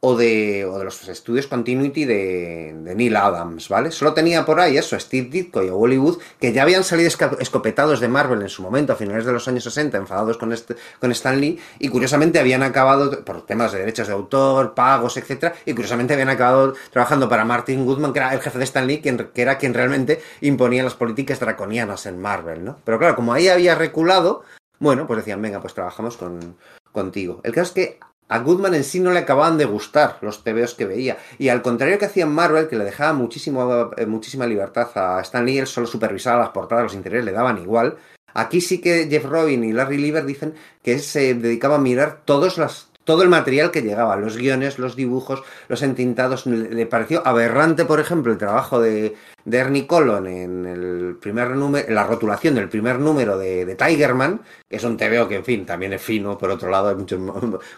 o de, o de los estudios Continuity de, de, Neil Adams, ¿vale? Solo tenía por ahí eso, Steve Ditko y Hollywood, que ya habían salido escopetados de Marvel en su momento, a finales de los años 60, enfadados con, este, con Stan Lee, y curiosamente habían acabado, por temas de derechos de autor, pagos, etcétera, y curiosamente habían acabado trabajando para Martin Goodman, que era el jefe de Stan Lee, quien, que era quien realmente imponía las políticas draconianas en Marvel, ¿no? Pero claro, como ahí había reculado, bueno, pues decían, venga, pues trabajamos con, contigo. El caso es que a Goodman en sí no le acababan de gustar los TVOs que veía. Y al contrario que hacía Marvel, que le dejaba eh, muchísima libertad a Stan Lee, solo supervisaba las portadas, los interiores le daban igual. Aquí sí que Jeff Robin y Larry Lieber dicen que se dedicaba a mirar todos las, todo el material que llegaba, los guiones, los dibujos, los entintados. Le pareció aberrante, por ejemplo, el trabajo de, de Ernie Colon en el primer número, la rotulación del primer número de, de, Tigerman, que es un TVO que, en fin, también es fino, por otro lado, hay muchas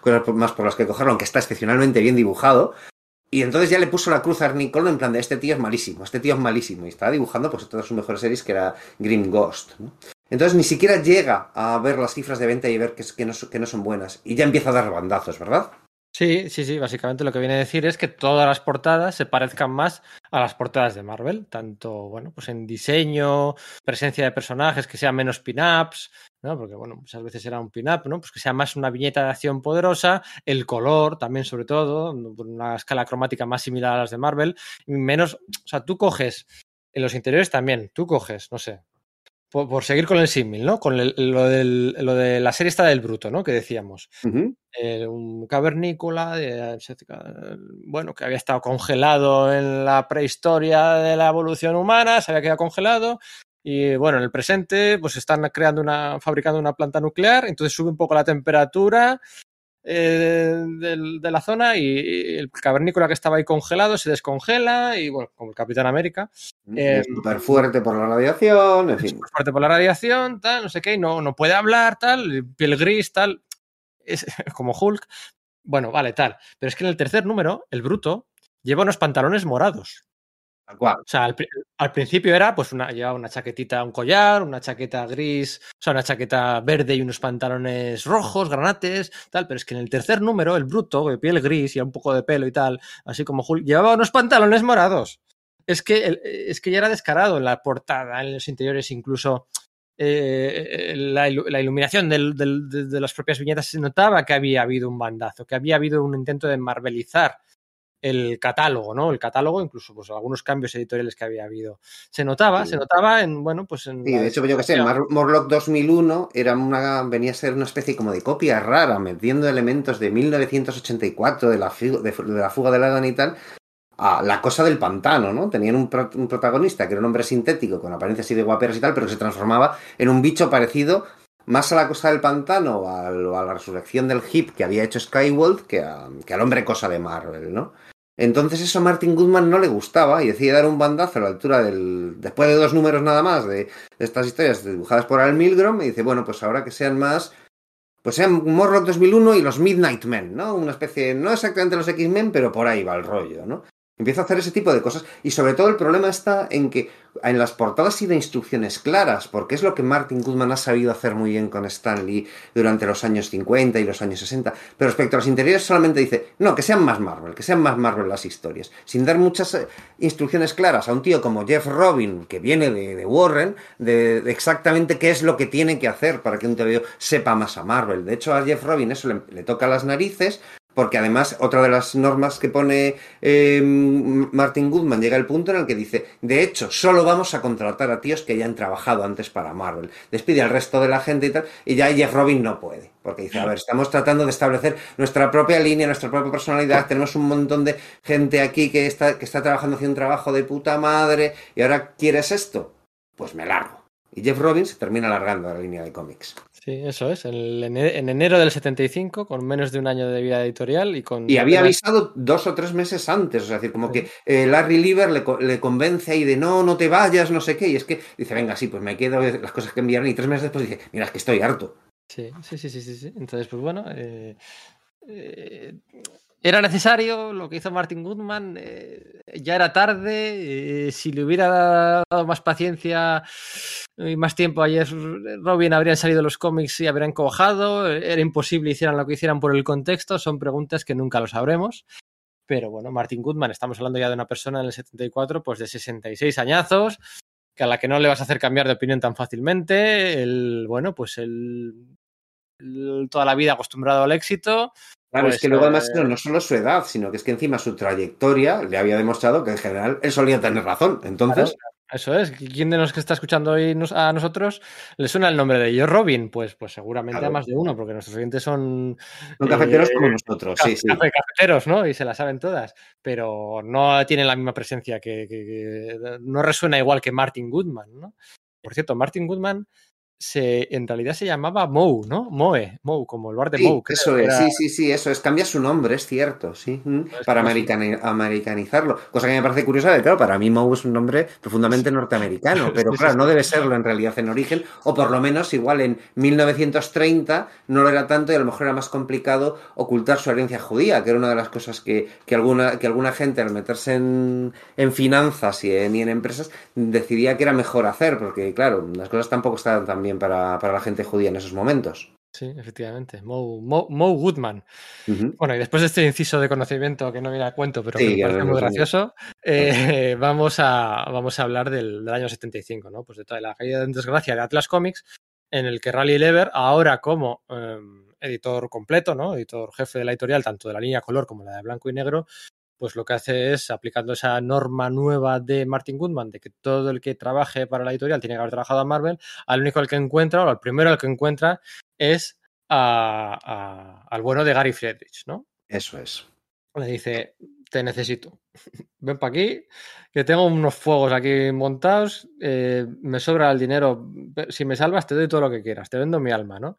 cosas más por las que cogerlo, aunque está excepcionalmente bien dibujado. Y entonces ya le puso la cruz a Ernie Colon en plan de este tío es malísimo, este tío es malísimo. Y estaba dibujando pues todas sus mejores series que era Green Ghost. ¿no? Entonces ni siquiera llega a ver las cifras de venta y ver que, que, no, que no son buenas. Y ya empieza a dar bandazos, ¿verdad? Sí, sí, sí. Básicamente lo que viene a decir es que todas las portadas se parezcan más a las portadas de Marvel, tanto bueno, pues en diseño, presencia de personajes, que sean menos pin-ups, ¿no? Porque bueno, muchas veces era un pin-up, ¿no? Pues que sea más una viñeta de acción poderosa, el color también, sobre todo, una escala cromática más similar a las de Marvel, menos, o sea, tú coges en los interiores también, tú coges, no sé, por, por, seguir con el símil, ¿no? Con el, lo, del, lo, de la serie esta del bruto, ¿no? Que decíamos. Uh -huh. eh, un cavernícola, de, bueno, que había estado congelado en la prehistoria de la evolución humana, se había quedado congelado. Y bueno, en el presente, pues están creando una, fabricando una planta nuclear, entonces sube un poco la temperatura, eh, de, de, la zona y, y, el cavernícola que estaba ahí congelado se descongela y bueno, como el Capitán América. Eh, súper fuerte por la radiación, en fin. Fuerte por la radiación, tal, no sé qué, no, no puede hablar, tal, piel gris, tal, es como Hulk. Bueno, vale, tal. Pero es que en el tercer número, el bruto lleva unos pantalones morados. O sea, al, principio era, pues, una, llevaba una chaquetita, un collar, una chaqueta gris, o sea, una chaqueta verde y unos pantalones rojos, granates, tal, pero es que en el tercer número, el bruto, de piel gris y un poco de pelo y tal, así como Hulk, llevaba unos pantalones morados. Es que, es que ya era descarado en la portada, en los interiores incluso. Eh, la, la, iluminación de, de, las propias viñetas se notaba que había habido un bandazo, que había habido un intento de marvelizar el catálogo, ¿no? El catálogo, incluso pues algunos cambios editoriales que había habido. Se notaba, sí. se notaba en, bueno, pues en... Sí, de hecho, yo que sé, Morlock 2001 era una, venía a ser una especie como de copia rara, metiendo elementos de 1984, de la, de, de la fuga del Adán y tal, a la cosa del pantano, ¿no? Tenían un, pro, un, protagonista que era un hombre sintético, con apariencia así de guaperas y tal, pero que se transformaba en un bicho parecido más a la cosa del pantano o a, a la resurrección del hip que había hecho Skyworld que, a, que al hombre cosa de Marvel, ¿no? Entonces eso a Martin Goodman no le gustaba y decide dar un bandazo a la altura del... Después de dos números nada más de, estas historias dibujadas por Al Milgrom y dice, bueno, pues ahora que sean más... Pues sean Morlock 2001 y los Midnight Men, ¿no? Una especie, no exactamente los X-Men, pero por ahí va el rollo, ¿no? Empieza a hacer ese tipo de cosas. Y sobre todo el problema está en que en las portadas y de instrucciones claras, porque es lo que Martin Goodman ha sabido hacer muy bien con Stan Lee durante los años 50 y los años 60, pero respecto a los interiores solamente dice, no, que sean más Marvel, que sean más Marvel las historias, sin dar muchas eh, instrucciones claras a un tío como Jeff Robin, que viene de, Warren, de, exactamente qué es lo que tiene que hacer para que un TVO sepa más a Marvel. De hecho, a Jeff Robin eso le toca las narices, porque además, otra de las normas que pone eh, Martin Goodman llega al punto en el que dice, de hecho, solo vamos a contratar a tíos que ya han trabajado antes para Marvel. Despide al resto de la gente y tal, y ya Jeff Robin no puede. Porque dice, a ver, estamos tratando de establecer nuestra propia línea, nuestra propia personalidad, tenemos un montón de gente aquí que está, que está trabajando haciendo un trabajo de puta madre, y ahora quieres esto, pues me largo. Y Jeff Robin se termina alargando la línea de cómics. Sí, eso es. En, enero del 75, con menos de un año de vida editorial y con... Y había avisado dos o tres meses antes, o sea, decir, como que eh, Larry Lieber le, le, convence ahí de no, no te vayas, no sé qué, y es que dice, venga, sí, pues me quedo las cosas que enviaron y tres meses después dice, mira, es que estoy harto. Sí, sí, sí, sí, sí. sí. Entonces, pues bueno, eh, eh, era necesario lo que hizo Martin Goodman, eh, ya era tarde, eh, si le hubiera dado más paciencia y más tiempo ayer Robin habrían salido los cómics y habrían cojado, era imposible hicieran lo que hicieran por el contexto, son preguntas que nunca lo sabremos. Pero bueno, Martin Goodman, estamos hablando ya de una persona en el 74, pues de 66 añazos, que a la que no le vas a hacer cambiar de opinión tan fácilmente. El, bueno, pues toda la vida acostumbrado al éxito. Claro, pues, es que luego además eh, no solo su edad, sino que es que encima su trayectoria le había demostrado que en general él solía tener razón. Entonces, Eso es. ¿Quién de los que está escuchando hoy nos- a nosotros le suena el nombre de Joe Robin? Pues, pues seguramente Claro. a más de uno, porque nuestros oyentes son son cafeteros eh, como nosotros, sí, sí. cafe- cafeteros, ¿no? Y se la saben todas, pero no tienen la misma presencia que, que- que- no resuena igual que Martin Goodman, ¿no? Por cierto, Martin Goodman se, en realidad se llamaba Moe, ¿no? Moe, Moe, como el bar de Sí, creo, eso es, era- sí, sí, sí, eso es. Cambia su nombre, es cierto, sí. mm, Es Para americani- americanizarlo. Cosa que me parece curiosa, claro, para mí Moe es un nombre profundamente norteamericano, pero claro, no debe serlo en realidad en origen, o por lo menos igual en 1930 no lo era tanto y a lo mejor era más complicado ocultar su herencia judía, que era una de las cosas que, que alguna, que alguna gente al meterse en, en finanzas y en, y en empresas decidía que era mejor hacer, porque claro, las cosas tampoco estaban tan bien para, para la gente judía en esos momentos. Sí, efectivamente, Moe- Moe Goodman. Bueno, y después de este inciso de conocimiento que no viene a cuento, pero Sí, que me parece muy gracioso, eh, vamos, a, vamos a hablar del, del año 75, ¿no? Pues de toda la caída en desgracia de Atlas Comics, en el que Rally Lever, ahora como eh, editor completo, ¿no? Editor jefe de la editorial, tanto de la línea color como la de blanco y negro, pues lo que hace es, aplicando esa norma nueva de Martin Goodman, de que todo el que trabaje para la editorial tiene que haber trabajado a Marvel, al único al que encuentra, o al primero al que encuentra, es a- a- al bueno de Gary Friedrich, ¿no? Eso es. Le dice, te necesito. Ven para aquí, que tengo unos fuegos aquí montados, eh, me sobra el dinero. Si me salvas, te doy todo lo que quieras, te vendo mi alma, ¿no?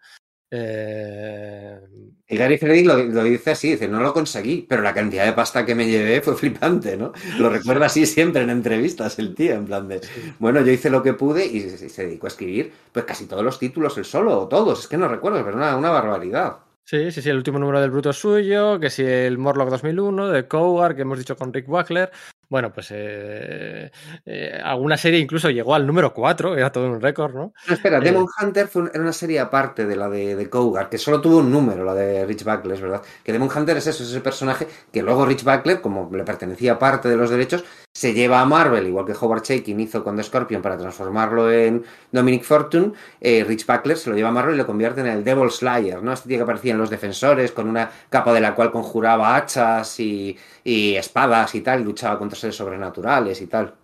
Eh, Y Gary Freddy lo, lo dice así, dice, no lo conseguí, pero la cantidad de pasta que me llevé fue flipante, ¿no? Lo recuerda así siempre en entrevistas el tío, en plan de, bueno, yo hice lo que pude y se, se dedicó a escribir pues casi todos los títulos él solo, o todos, es que no recuerdo, pero una, una barbaridad. sí, sí, sí, el último número del Bruto es suyo, que si el Morlock 2001, de Cougar, que hemos dicho con Rick Wackler. Bueno, pues eh, eh, alguna serie incluso llegó al número 4, era todo un récord, ¿no? No, espera, Eh. Demon Hunter fue un- era una serie aparte de la de, de Cougar, que solo tuvo un número, la de Rich Buckler, es verdad. Que Demon Hunter es eso, es ese personaje que luego Rich Buckler, como le pertenecía parte de los derechos, se lleva a Marvel, igual que Howard Chaykin hizo con The Scorpion para transformarlo en Dominic Fortune, eh, Rich Buckler se lo lleva a Marvel y lo convierte en el Devil Slayer, ¿no? Este tío que aparecía en Los Defensores, con una capa de la cual conjuraba hachas y, y espadas y tal, y luchaba contra seres sobrenaturales y tal.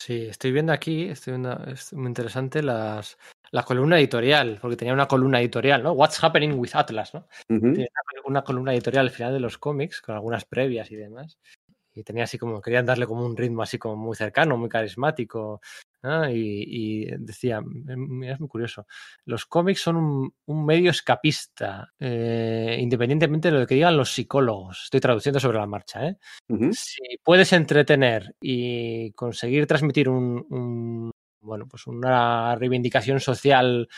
Sí, estoy viendo aquí, estoy viendo, es muy interesante las, la columna editorial, porque tenía una columna editorial, ¿no? What's happening with Atlas, ¿no? Tiene una, una columna editorial al final de los cómics, con algunas previas y demás. Y tenía así como, querían darle como un ritmo así como muy cercano, muy carismático. ¿no? Y, y decía, mira, es muy curioso, los cómics son un, un medio escapista, eh, independientemente de lo que digan los psicólogos. Estoy traduciendo sobre la marcha, ¿eh? Si puedes entretener y conseguir transmitir un, un- bueno, pues una reivindicación social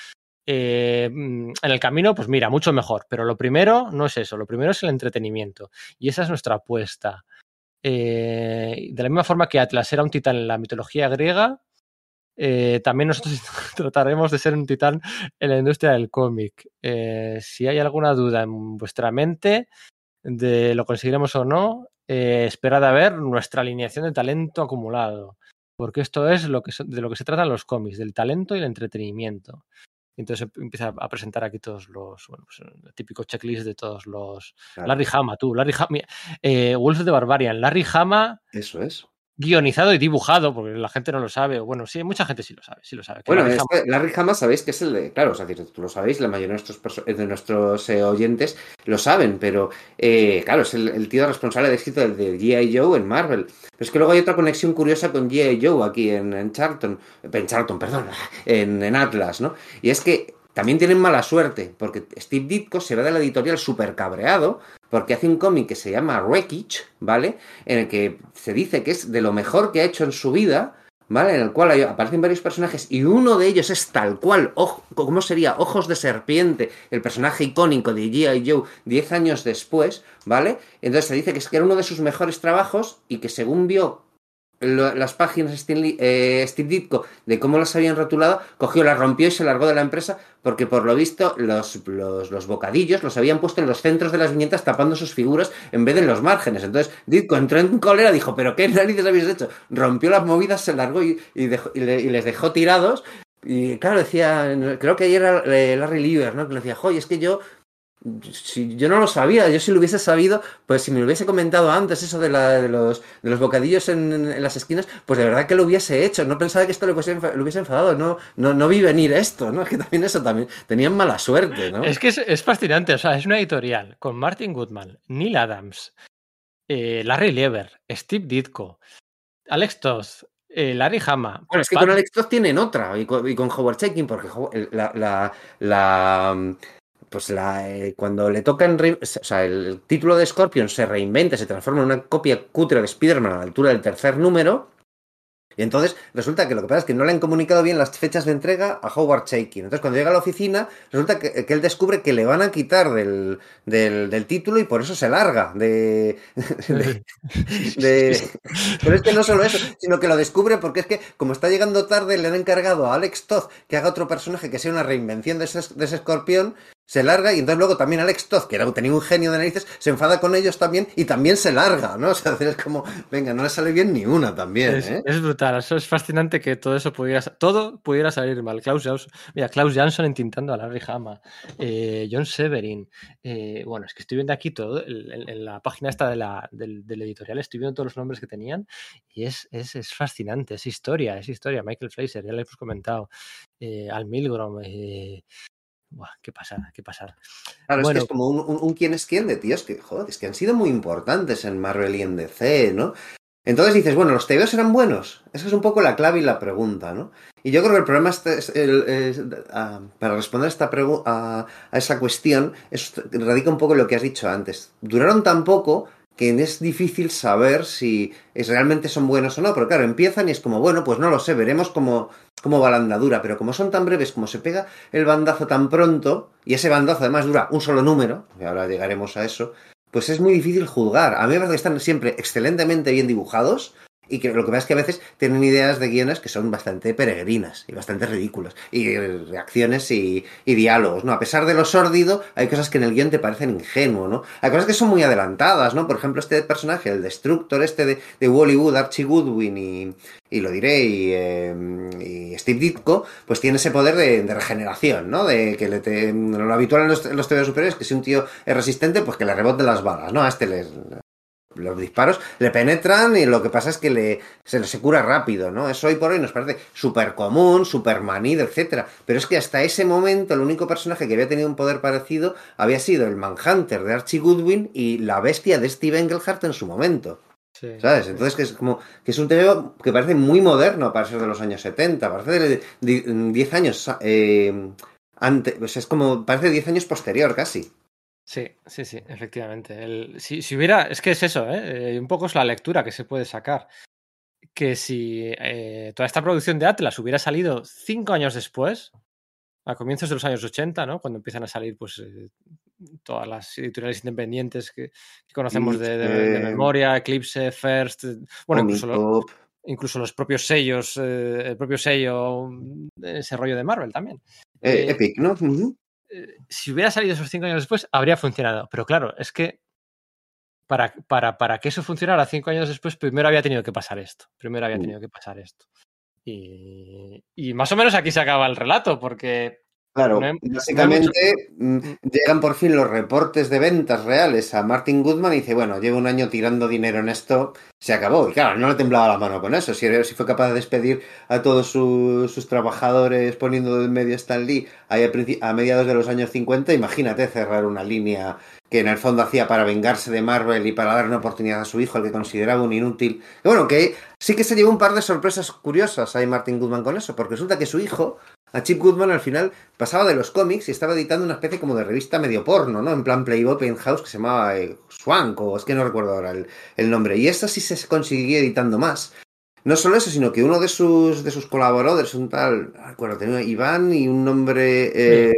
eh, mm, en el camino, pues mira, mucho mejor. Pero lo primero no es eso, lo primero es el entretenimiento. Y esa es nuestra apuesta. Eh, de la misma forma que Atlas era un titán en la mitología griega, eh, también nosotros trataremos de ser un titán en la industria del cómic. Eh, si hay alguna duda en vuestra mente de lo conseguiremos o no, esperad a ver nuestra alineación de talento acumulado. Porque esto es lo que, de lo que se tratan los cómics, del talento y el entretenimiento. Entonces em- empieza a presentar aquí todos los, bueno, pues, el típico checklist de todos los. Claro. Larry Hama, tú, Larry Hama, eh, Wolf de Barbarian, Larry Hama Eso es. Guionizado y dibujado, porque la gente no lo sabe. o Bueno, sí, mucha gente sí lo sabe, sí lo sabe. Bueno, Larry este, Larry Hama sabéis que es el de. Claro, o sea, es decir, tú lo sabéis, la mayoría de nuestros, de nuestros eh, oyentes lo saben, pero eh, claro, es el, el tío responsable de éxito de G.I. Joe en Marvel. Pero es que luego hay otra conexión curiosa con G.I. Joe aquí en, en Charlton, en Charlton, perdón, en, en Atlas, ¿no? Y es que también tienen mala suerte, porque Steve Ditko se va de la editorial súper cabreado, porque hace un cómic que se llama Wreckage, ¿vale? En el que se dice que es de lo mejor que ha hecho en su vida, ¿vale? En el cual aparecen varios personajes y uno de ellos es tal cual, ojo- ¿cómo sería? Ojos de serpiente, el personaje icónico de G.I. Joe 10 años después, ¿vale? Entonces se dice que es que era uno de sus mejores trabajos y que según vio las páginas Steve, eh, Steve Ditko de cómo las habían rotulado, cogió, las rompió y se largó de la empresa porque por lo visto los, los, los, bocadillos los habían puesto en los centros de las viñetas tapando sus figuras en vez de en los márgenes. Entonces Ditko entró en cólera, dijo, pero ¿qué narices habéis hecho? Rompió las movidas, se largó y, y, dejó, y, le, y les dejó tirados. Y claro, decía, creo que ayer era eh, Larry Lieber, ¿no? Que le decía, joder, es que yo si yo no lo sabía, yo si lo hubiese sabido, pues si me lo hubiese comentado antes eso de, la, de, los, de los bocadillos en, en, las esquinas, pues de verdad que lo hubiese hecho. No pensaba que esto lo hubiese, lo hubiese enfadado, no, no, no vi venir esto, ¿no? Es que también eso también, tenían mala suerte, ¿no? Es que es, es fascinante, o sea, es una editorial con Martin Goodman, Neil Adams, eh, Larry Lieber, Steve Ditko, Alex Toth, eh, Larry Hama. Bueno, es que Pat... con Alex Toth tienen otra, y con, y con Howard Chaykin, porque la, la, la pues la, eh, cuando le tocan, o sea, el título de Scorpion se reinventa, se transforma en una copia cutre de Spider-Man a la altura del tercer número. Y entonces resulta que lo que pasa es que no le han comunicado bien las fechas de entrega a Howard Chaykin. Entonces cuando llega a la oficina, resulta que, que él descubre que le van a quitar del, del, del, título y por eso se larga. De, de, de, Pero es que no solo eso, sino que lo descubre porque es que como está llegando tarde, le han encargado a Alex Toth que haga otro personaje que sea una reinvención de ese, de ese escorpión se larga y entonces luego también Alex Toth, que era, tenía un genio de narices, se enfada con ellos también y también se larga, ¿no? O sea, es como, venga, no le sale bien ni una también. Es, ¿eh? es brutal, eso es fascinante que todo eso pudiera, todo pudiera salir mal. Klaus Jansson, mira, Klaus Jansson entintando a Larry Hama, eh, John Severin, eh, bueno, es que estoy viendo aquí todo, en, en la página esta de la, del, del, editorial, estoy viendo todos los nombres que tenían y es, es, es fascinante, es historia, es historia. Michael Fraser, ya le hemos comentado, Al Milgrom, Buah, qué pasada, qué pasada. Claro, bueno, es que es como un, un, un, quién es quién de tíos que, joder, es que han sido muy importantes en Marvel y en DC, ¿no? Entonces dices, bueno, ¿los TVOs eran buenos? Esa es un poco la clave y la pregunta, ¿no? Y yo creo que el problema es, es, el, es uh, para responder esta a, a, esa cuestión es, radica un poco en lo que has dicho antes. Duraron tan poco que es difícil saber si es, realmente son buenos o no, pero claro, empiezan y es como, bueno, pues no lo sé, veremos cómo, cómo va la andadura, pero como son tan breves, como se pega el bandazo tan pronto, y ese bandazo además dura un solo número, y ahora llegaremos a eso, pues es muy difícil juzgar. A mí me parece que están siempre excelentemente bien dibujados, y que lo que pasa es que a veces tienen ideas de guiones que son bastante peregrinas y bastante ridículas y reacciones y, diálogos, ¿no? A pesar de lo sórdido, hay cosas que en el guion te parecen ingenuo, ¿no? Hay cosas que son muy adelantadas, ¿no? Por ejemplo, este personaje, el Destructor este de, de Hollywood, Archie Goodwin y, y lo diré, y, eh, y, Steve Ditko, pues tiene ese poder de, regeneración, ¿no? De que le te, lo habitual en los, en superiores es que si un tío es resistente, pues que le reboten las balas, ¿no? A este les, los disparos le penetran y lo que pasa es que le, se, se cura rápido, ¿no? Eso hoy por hoy nos parece súper común, súper manido, etc. Pero es que hasta ese momento el único personaje que había tenido un poder parecido había sido el Manhunter de Archie Goodwin y la bestia de Steve Englehart en su momento. Sí. ¿Sabes? Entonces que es como que es un tema que parece muy moderno para ser de los años 70, parece de 10 años eh, antes, pues es como parece 10 años posterior casi. Sí, sí, sí, efectivamente. El, si, si, hubiera, es que es eso, ¿eh? un poco es la lectura que se puede sacar. Que si eh, toda esta producción de Atlas hubiera salido cinco años después, a comienzos de los años 80, ¿no? Cuando empiezan a salir pues eh, todas las editoriales independientes que, que conocemos de, de, de, memoria, Eclipse, First, bueno, incluso, lo, incluso los propios sellos, eh, el propio sello, ese rollo de Marvel también. Eh, Epic, ¿no? Uh -huh si hubiera salido esos cinco años después, habría funcionado. Pero claro, es que para, para, para que eso funcionara cinco años después, primero había tenido que pasar esto. Primero había tenido que pasar esto. Y, y más o menos aquí se acaba el relato, porque Claro, no básicamente no mucho... llegan por fin los reportes de ventas reales a Martin Goodman y dice, bueno, llevo un año tirando dinero en esto, se acabó. Y claro, no le temblaba la mano con eso. Si, si fue capaz de despedir a todos su, sus trabajadores poniendo en medio Stan Lee ahí a, a, mediados de los años 50, imagínate cerrar una línea que en el fondo hacía para vengarse de Marvel y para dar una oportunidad a su hijo, al que consideraba un inútil. Y bueno, que sí que se llevó un par de sorpresas curiosas ahí Martin Goodman con eso, porque resulta que su hijo a Chip Goodman al final pasaba de los cómics y estaba editando una especie como de revista medio porno, ¿no? En plan Playboy Penthouse que se llamaba eh, Swank o es que no recuerdo ahora el, el, nombre. Y esta sí se consiguió editando más. No solo eso, sino que uno de sus, de sus colaboradores, un tal, recuerdo, tenía Iván y un nombre... Eh.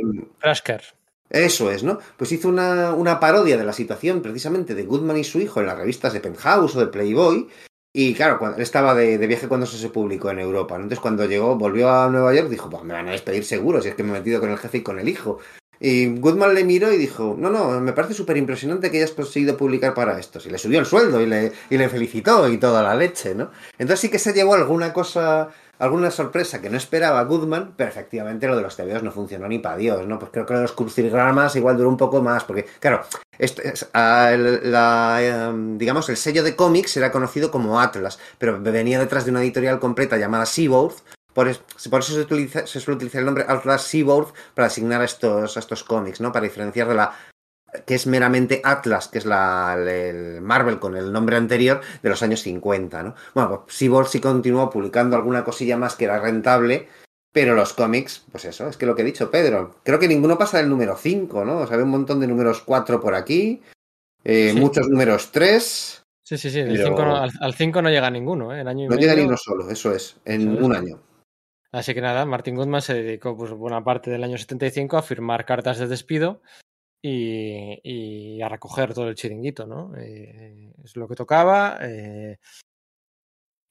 Eso es, ¿no? Pues hizo una, una parodia de la situación precisamente de Goodman y su hijo en las revistas de Penthouse o de Playboy Y claro, cuando, él estaba de, viaje cuando se publicó en Europa. ¿no? Entonces, cuando llegó, volvió a Nueva York, dijo, me van a despedir seguro, si es que me he metido con el jefe y con el hijo. Y Goodman le miró y dijo, no, no, me parece súper impresionante que hayas conseguido publicar para esto. Y le subió el sueldo y le, y le felicitó y toda la leche, ¿no? Entonces sí que se llevó alguna cosa alguna sorpresa que no esperaba Goodman, pero efectivamente lo de los TVOs no funcionó ni para Dios, ¿no? Pues creo que los crucigramas igual duró un poco más, porque, claro, este, digamos, el sello de cómics era conocido como Atlas, pero venía detrás de una editorial completa llamada Seaboard, por, por eso se, utiliza, se, suele utilizar el nombre Atlas Seaboard para asignar a estos, a estos cómics, ¿no? Para diferenciar de la que es meramente Atlas, que es la, el Marvel con el nombre anterior de los años 50, ¿no? Bueno, pues Seaboard sí continuó publicando alguna cosilla más que era rentable, pero los cómics, pues eso, es que lo que he dicho Pedro, creo que ninguno pasa del número 5, ¿no? O sea, hay un montón de números 4 por aquí, eh, sí. muchos números 3. Sí, sí, sí, pero... cinco no, al 5 no llega ninguno, ¿eh? El año y no medio... llega ni uno solo, eso es, en eso un año. Así que nada, Martin Goodman se dedicó pues, buena parte del año 75 a firmar cartas de despido y, y, a recoger todo el chiringuito, ¿no? Eh, es lo que tocaba. Eh,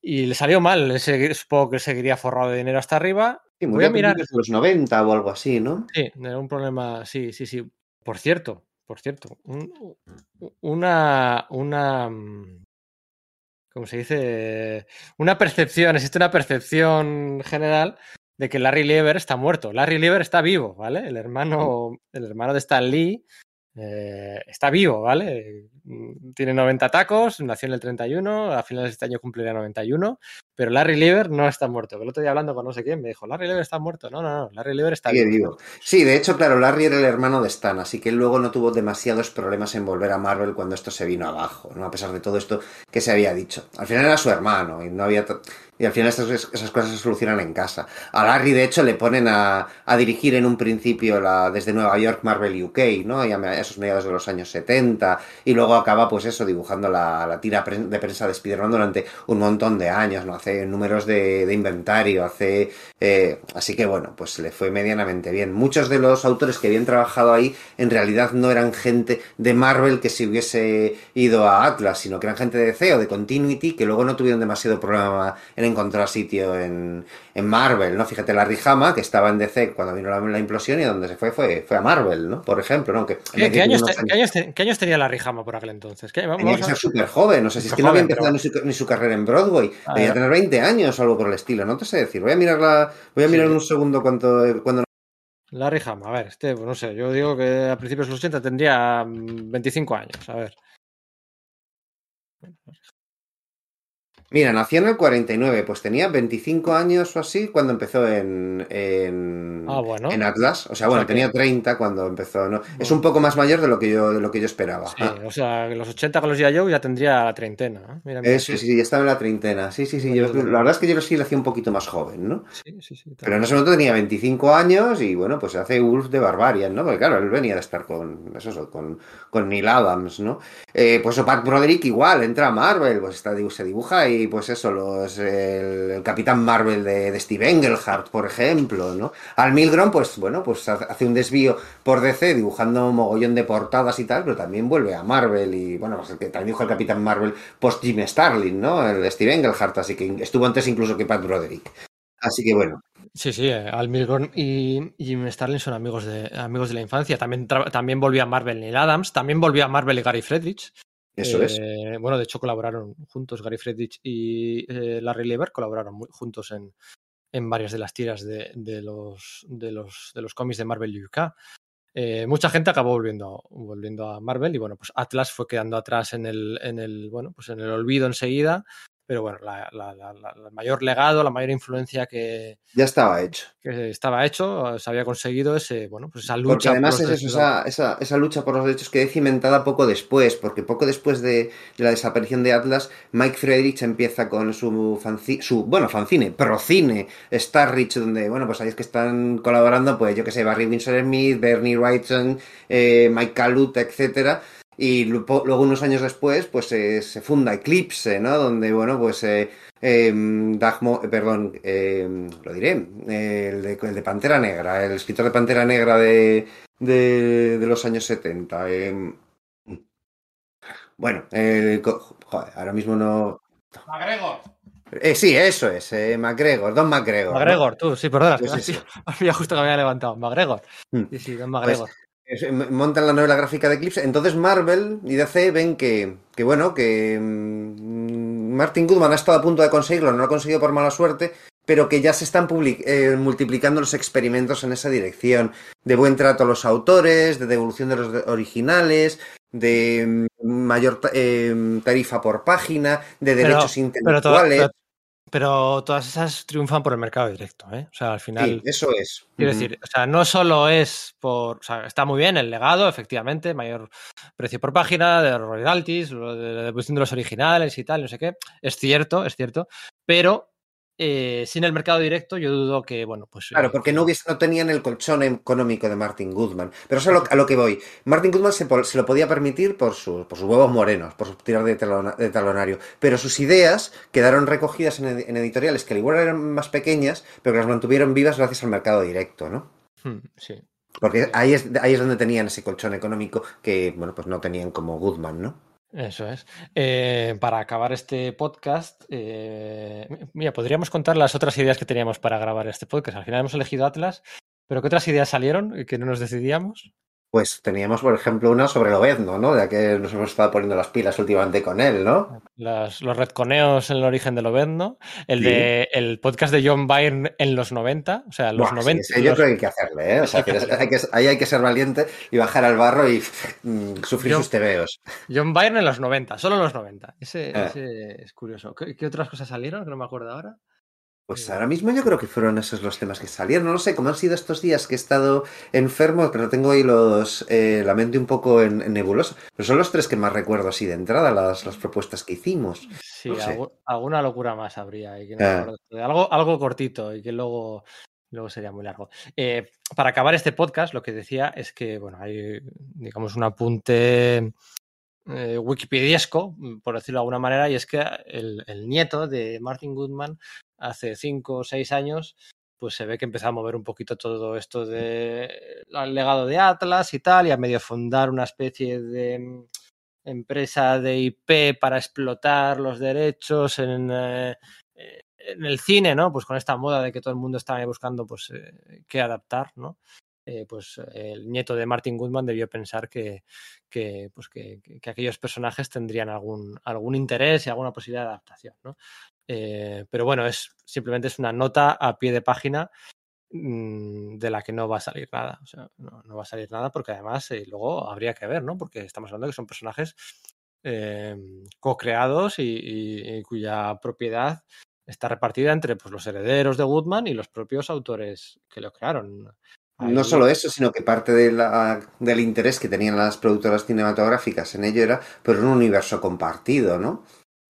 y le salió mal, supongo que seguiría forrado de dinero hasta arriba. Sí, Voy a mirar. los 90 o algo así, ¿no? Sí, era un problema, sí, sí, sí. Por cierto, por cierto, un, una, una, ¿cómo se dice? Una percepción, existe una percepción general de que Larry Lieber está muerto. Larry Lieber está vivo, ¿vale? El hermano, el hermano de Stan Lee eh, está vivo, ¿vale? Tiene 90 tacos, nació en el 31, a finales de este año cumplirá 91, pero Larry Lieber no está muerto. El otro día hablando con no sé quién me dijo, Larry Lieber está muerto. No, no, no, Larry Lieber está sí, vivo. Sí, de hecho, claro, Larry era el hermano de Stan, así que él luego no tuvo demasiados problemas en volver a Marvel cuando esto se vino abajo, ¿no? A pesar de todo esto que se había dicho. Al final era su hermano y no había... Y al final estas, esas cosas se solucionan en casa. A Larry, de hecho, le ponen a, a dirigir en un principio la, desde Nueva York Marvel UK, ¿no? Y a esos mediados de los años 70. Y luego acaba, pues eso, dibujando la, la tira de prensa de Spider-Man durante un montón de años, ¿no? Hace números de, inventario, hace... Eh, así que, bueno, pues le fue medianamente bien. Muchos de los autores que habían trabajado ahí, en realidad no eran gente de Marvel que se hubiese ido a Atlas, sino que eran gente de DC o de Continuity, que luego no tuvieron demasiado problema en encontrar sitio en, en Marvel, ¿no? Fíjate, la Rijama, que estaba en DC cuando vino la, la, implosión y donde se fue fue, fue a Marvel, ¿no? Por ejemplo, ¿no? Que, ¿Qué, ¿qué, años, te, ¿qué, años te, ¿Qué, años tenía la Rijama por aquel entonces? ¿Qué? Vamos tenía que ser súper joven, no sé si es que no había empezado pero... ni, su, ni, su, carrera en Broadway, ah, tenía que tener 20 años o algo por el estilo, no te sé decir, voy a mirarla, voy a mirar sí. un segundo cuánto, cuando la Rijama, a ver, este, pues no sé, yo digo que a principios de los 80 tendría 25 años, a ver. Mira, nació en el 49, pues tenía 25 años o así cuando empezó en, en, ah, bueno. en Atlas. O sea, bueno, o sea, tenía que... 30 cuando empezó, ¿no? Bueno. Es un poco más mayor de lo que yo, de lo que yo esperaba. Sí, o sea, en los 80 con los Joe ya tendría la treintena. ¿eh? Mira, mira, Eso, sí, sí, ya estaba en la treintena. Sí, sí, sí. Yo, la verdad es que yo sí le hacía un poquito más joven, ¿no? Sí, sí, sí. Pero en ese momento tenía 25 años y bueno, pues hace Wolf de Barbarian, ¿no? Porque claro, él venía de estar con, eso, con, con Neil Adams, ¿no? Eh, pues o Pat Broderick igual, entra a Marvel, pues está, se dibuja y pues eso, lo pues, el, el, Capitán Marvel de, Steve Engelhardt, por ejemplo, ¿no? Al Milgrom, pues bueno, pues hace un desvío por DC dibujando mogollón de portadas y tal, pero también vuelve a Marvel y bueno, pues también dijo el Capitán Marvel post Jim Starlin, ¿no? El Steve Engelhardt, así que estuvo antes incluso que Pat Broderick. Así que bueno. Sí, sí, eh, Al Milgrom y, y Jim Starlin son amigos de, amigos de la infancia. También, también volvió a Marvel Neil Adams, también volvió a Marvel y Gary Friedrich. Eso eh, es. Bueno, de hecho colaboraron juntos, Gary Friedrich y eh, Larry Lieber colaboraron muy, juntos en, en, varias de las tiras de, de, los, de, los, de los cómics de Marvel UK. Eh, mucha gente acabó volviendo, volviendo a Marvel y bueno, pues Atlas fue quedando atrás en el, en el, bueno, pues en el olvido enseguida pero bueno, la, la, la, el mayor legado, la mayor influencia que ya estaba hecho, que estaba hecho, se había conseguido ese, bueno, pues esa porque lucha. además es eso, esa, esa, esa, lucha por los derechos quedó cimentada poco después, porque poco después de, de, la desaparición de Atlas, Mike Friedrich empieza con su fanzine, su bueno fancine, procine, Starrich, donde bueno pues es que están colaborando, pues yo que sé, Barry Winsor Smith, Bernie Wrightson, eh, Mike Kalut, etcétera y luego unos años después pues eh, se funda Eclipse, ¿no? Donde, bueno, pues eh, eh, Dagmo, perdón, lo diré, el de, el, de, Pantera Negra, el escritor de Pantera Negra de, de, de los años 70. bueno, joder, ahora mismo no... McGregor. Eh, sí, eso es, eh, McGregor, Don McGregor. McGregor, ¿no? tú, sí, perdona. Pues sí, eso. había justo que me había levantado. McGregor. Mm. Sí, sí, Don McGregor. Es- montan la novela gráfica de Eclipse. Entonces Marvel y DC ven que, que bueno, que mm, Martin Goodman ha estado a punto de conseguirlo, no lo ha conseguido por mala suerte, pero que ya se están eh, multiplicando los experimentos en esa dirección. De buen trato a los autores, de devolución de los originales, de mm, mayor eh, tarifa por página, de derechos pero, intelectuales. pero- pero todas esas triunfan por el mercado directo, ¿eh? O sea, al final. Sí, eso es. Quiero decir, o sea, no solo es por. O sea, está muy bien el legado, efectivamente, mayor precio por página, de royalties, de la devolución de los originales y tal, no sé qué. Es cierto, es cierto. Pero eh, sin el mercado directo, yo dudo que, bueno, pues. Claro, eh, porque no, hubiese- no tenían el colchón económico de Martin Goodman. Pero eso es a lo, a lo que voy. Martin Goodman se, se lo podía permitir por, su- por sus huevos morenos, por su tirar de, talona- de talonario. Pero sus ideas quedaron recogidas en, ed- en editoriales que al igual eran más pequeñas, pero que las mantuvieron vivas gracias al mercado directo, ¿no? hmm, sí. Porque ahí es, ahí es donde tenían ese colchón económico que, bueno, pues no tenían como Goodman, ¿no? Eso es. Eh, para acabar este podcast, eh, mira, podríamos contar las otras ideas que teníamos para grabar este podcast. Al final hemos elegido Atlas, pero ¿qué otras ideas salieron que no nos decidíamos? Pues teníamos, por ejemplo, una sobre Lobezno, ¿no? Ya que nos hemos estado poniendo las pilas últimamente con él, ¿no? Las- los redconeos en el origen de Lobezno, el Sí. de el podcast de John Byrne en los 90, o sea, los Buah, sí, 90. ese yo los- creo que hay que hacerle, ¿eh? O sea, que hay que- ahí hay que ser valiente y bajar al barro y mm, sufrir Yo- sus tebeos. John Byrne en los 90, solo en los 90. Ese, Ah. ese es curioso. ¿Qué, qué otras cosas salieron? Que no me acuerdo ahora. Pues ahora mismo yo creo que fueron esos los temas que salieron. No lo sé cómo han sido estos días que he estado enfermo, pero tengo ahí los eh, la mente un poco en, en nebulosa. Pero son los tres que más recuerdo así de entrada, las, las propuestas que hicimos. Sí, No sé. algu- alguna locura más habría. Y que no me Ah. algo, algo cortito y que luego, luego sería muy largo. Eh, para acabar este podcast, lo que decía es que, bueno, hay, digamos, un apunte eh, wikipediesco, por decirlo de alguna manera, y es que el, nieto de Martin Goodman, hace cinco o seis años, pues se ve que empezó a mover un poquito todo esto de legado de Atlas y tal, y a medio fundar una especie de mm, empresa de IP para explotar los derechos en, eh, en el cine, ¿no? Pues con esta moda de que todo el mundo estaba buscando pues eh, qué adaptar, ¿no? Eh, pues el nieto de Martin Goodman debió pensar que, pues que, que- que aquellos personajes tendrían algún, interés y alguna posibilidad de adaptación, ¿no? Eh, pero bueno, es simplemente es una nota a pie de página mm, de la que no va a salir nada. O sea, no, va a salir nada porque además eh, luego habría que ver, ¿no? Porque estamos hablando de que son personajes co-creados y, cuya propiedad está repartida entre pues, los herederos de Woodman y los propios autores que lo crearon. No solo eso, sino que parte de la- del interés que tenían las productoras cinematográficas en ello era por un universo compartido, ¿no?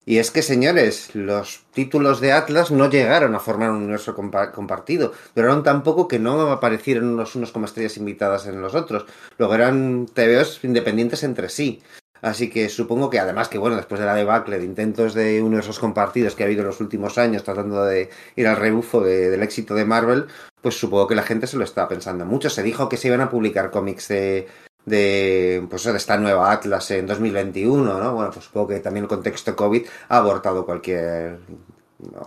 Y es que, señores, los títulos de Atlas no llegaron a formar un universo compa- compartido. Duraron tan poco que no aparecieron los unos como estrellas invitadas en los otros. Luego eran TVOs independientes entre sí. Así que supongo que además que, bueno, después de la debacle de intentos de universos compartidos que ha habido en los últimos años tratando de ir al rebufo de- del éxito de Marvel, pues supongo que la gente se lo estaba pensando mucho. Se dijo que se iban a publicar cómics de, de, pues, de esta nueva Atlas en 2021, ¿no? Bueno, pues supongo que también el contexto COVID ha abortado cualquier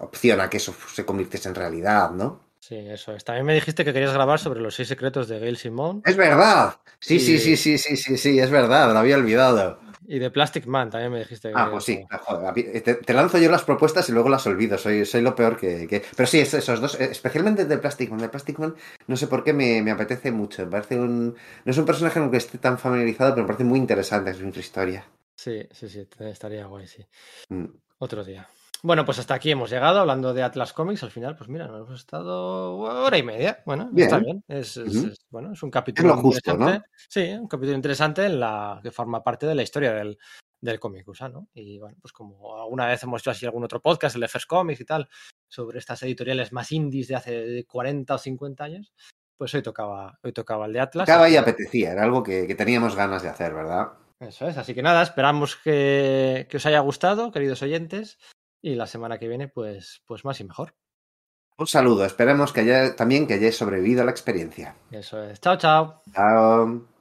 opción a que eso se convirtiese en realidad, ¿no? Sí, eso es. También me dijiste que querías grabar sobre los seis secretos de Gail Simone Es verdad. Sí, sí, sí, sí, sí, sí, sí, es verdad, lo había olvidado. Y de Plastic Man, también me dijiste que Ah, pues sí, grabar. joder, a mí- te, te lanzo yo las propuestas y luego las olvido, soy, soy lo peor que, que- Pero sí, es- esos dos, eh, especialmente de Plastic Man, de Plastic Man, no sé por qué me, me apetece mucho, me parece un... No es un personaje con el que esté tan familiarizado, pero me parece muy interesante su historia. Sí, sí, sí, estaría guay, sí. Mm. Otro día. Bueno, pues hasta aquí hemos llegado hablando de Atlas Comics. Al final, pues mira, nos hemos estado hora y media. Bueno, Bien. está bien. Es, es- es- bueno, es un capítulo lo justo, interesante. Sí, un capítulo interesante en la que forma parte de la historia del, del cómic USA, ¿no? Y bueno, pues como alguna vez hemos hecho así algún otro podcast, el de First Comics y tal, sobre estas editoriales más indies de hace 40 o 50 años, pues hoy tocaba, hoy tocaba el de Atlas. Acaba y apetecía, era algo que, que teníamos ganas de hacer, ¿verdad? Eso es, así que nada, esperamos que, que os haya gustado, queridos oyentes, y la semana que viene, pues, pues más y mejor. Un saludo, esperemos que haya, también que hayáis sobrevivido a la experiencia. Eso es. Chao, chao. Chao.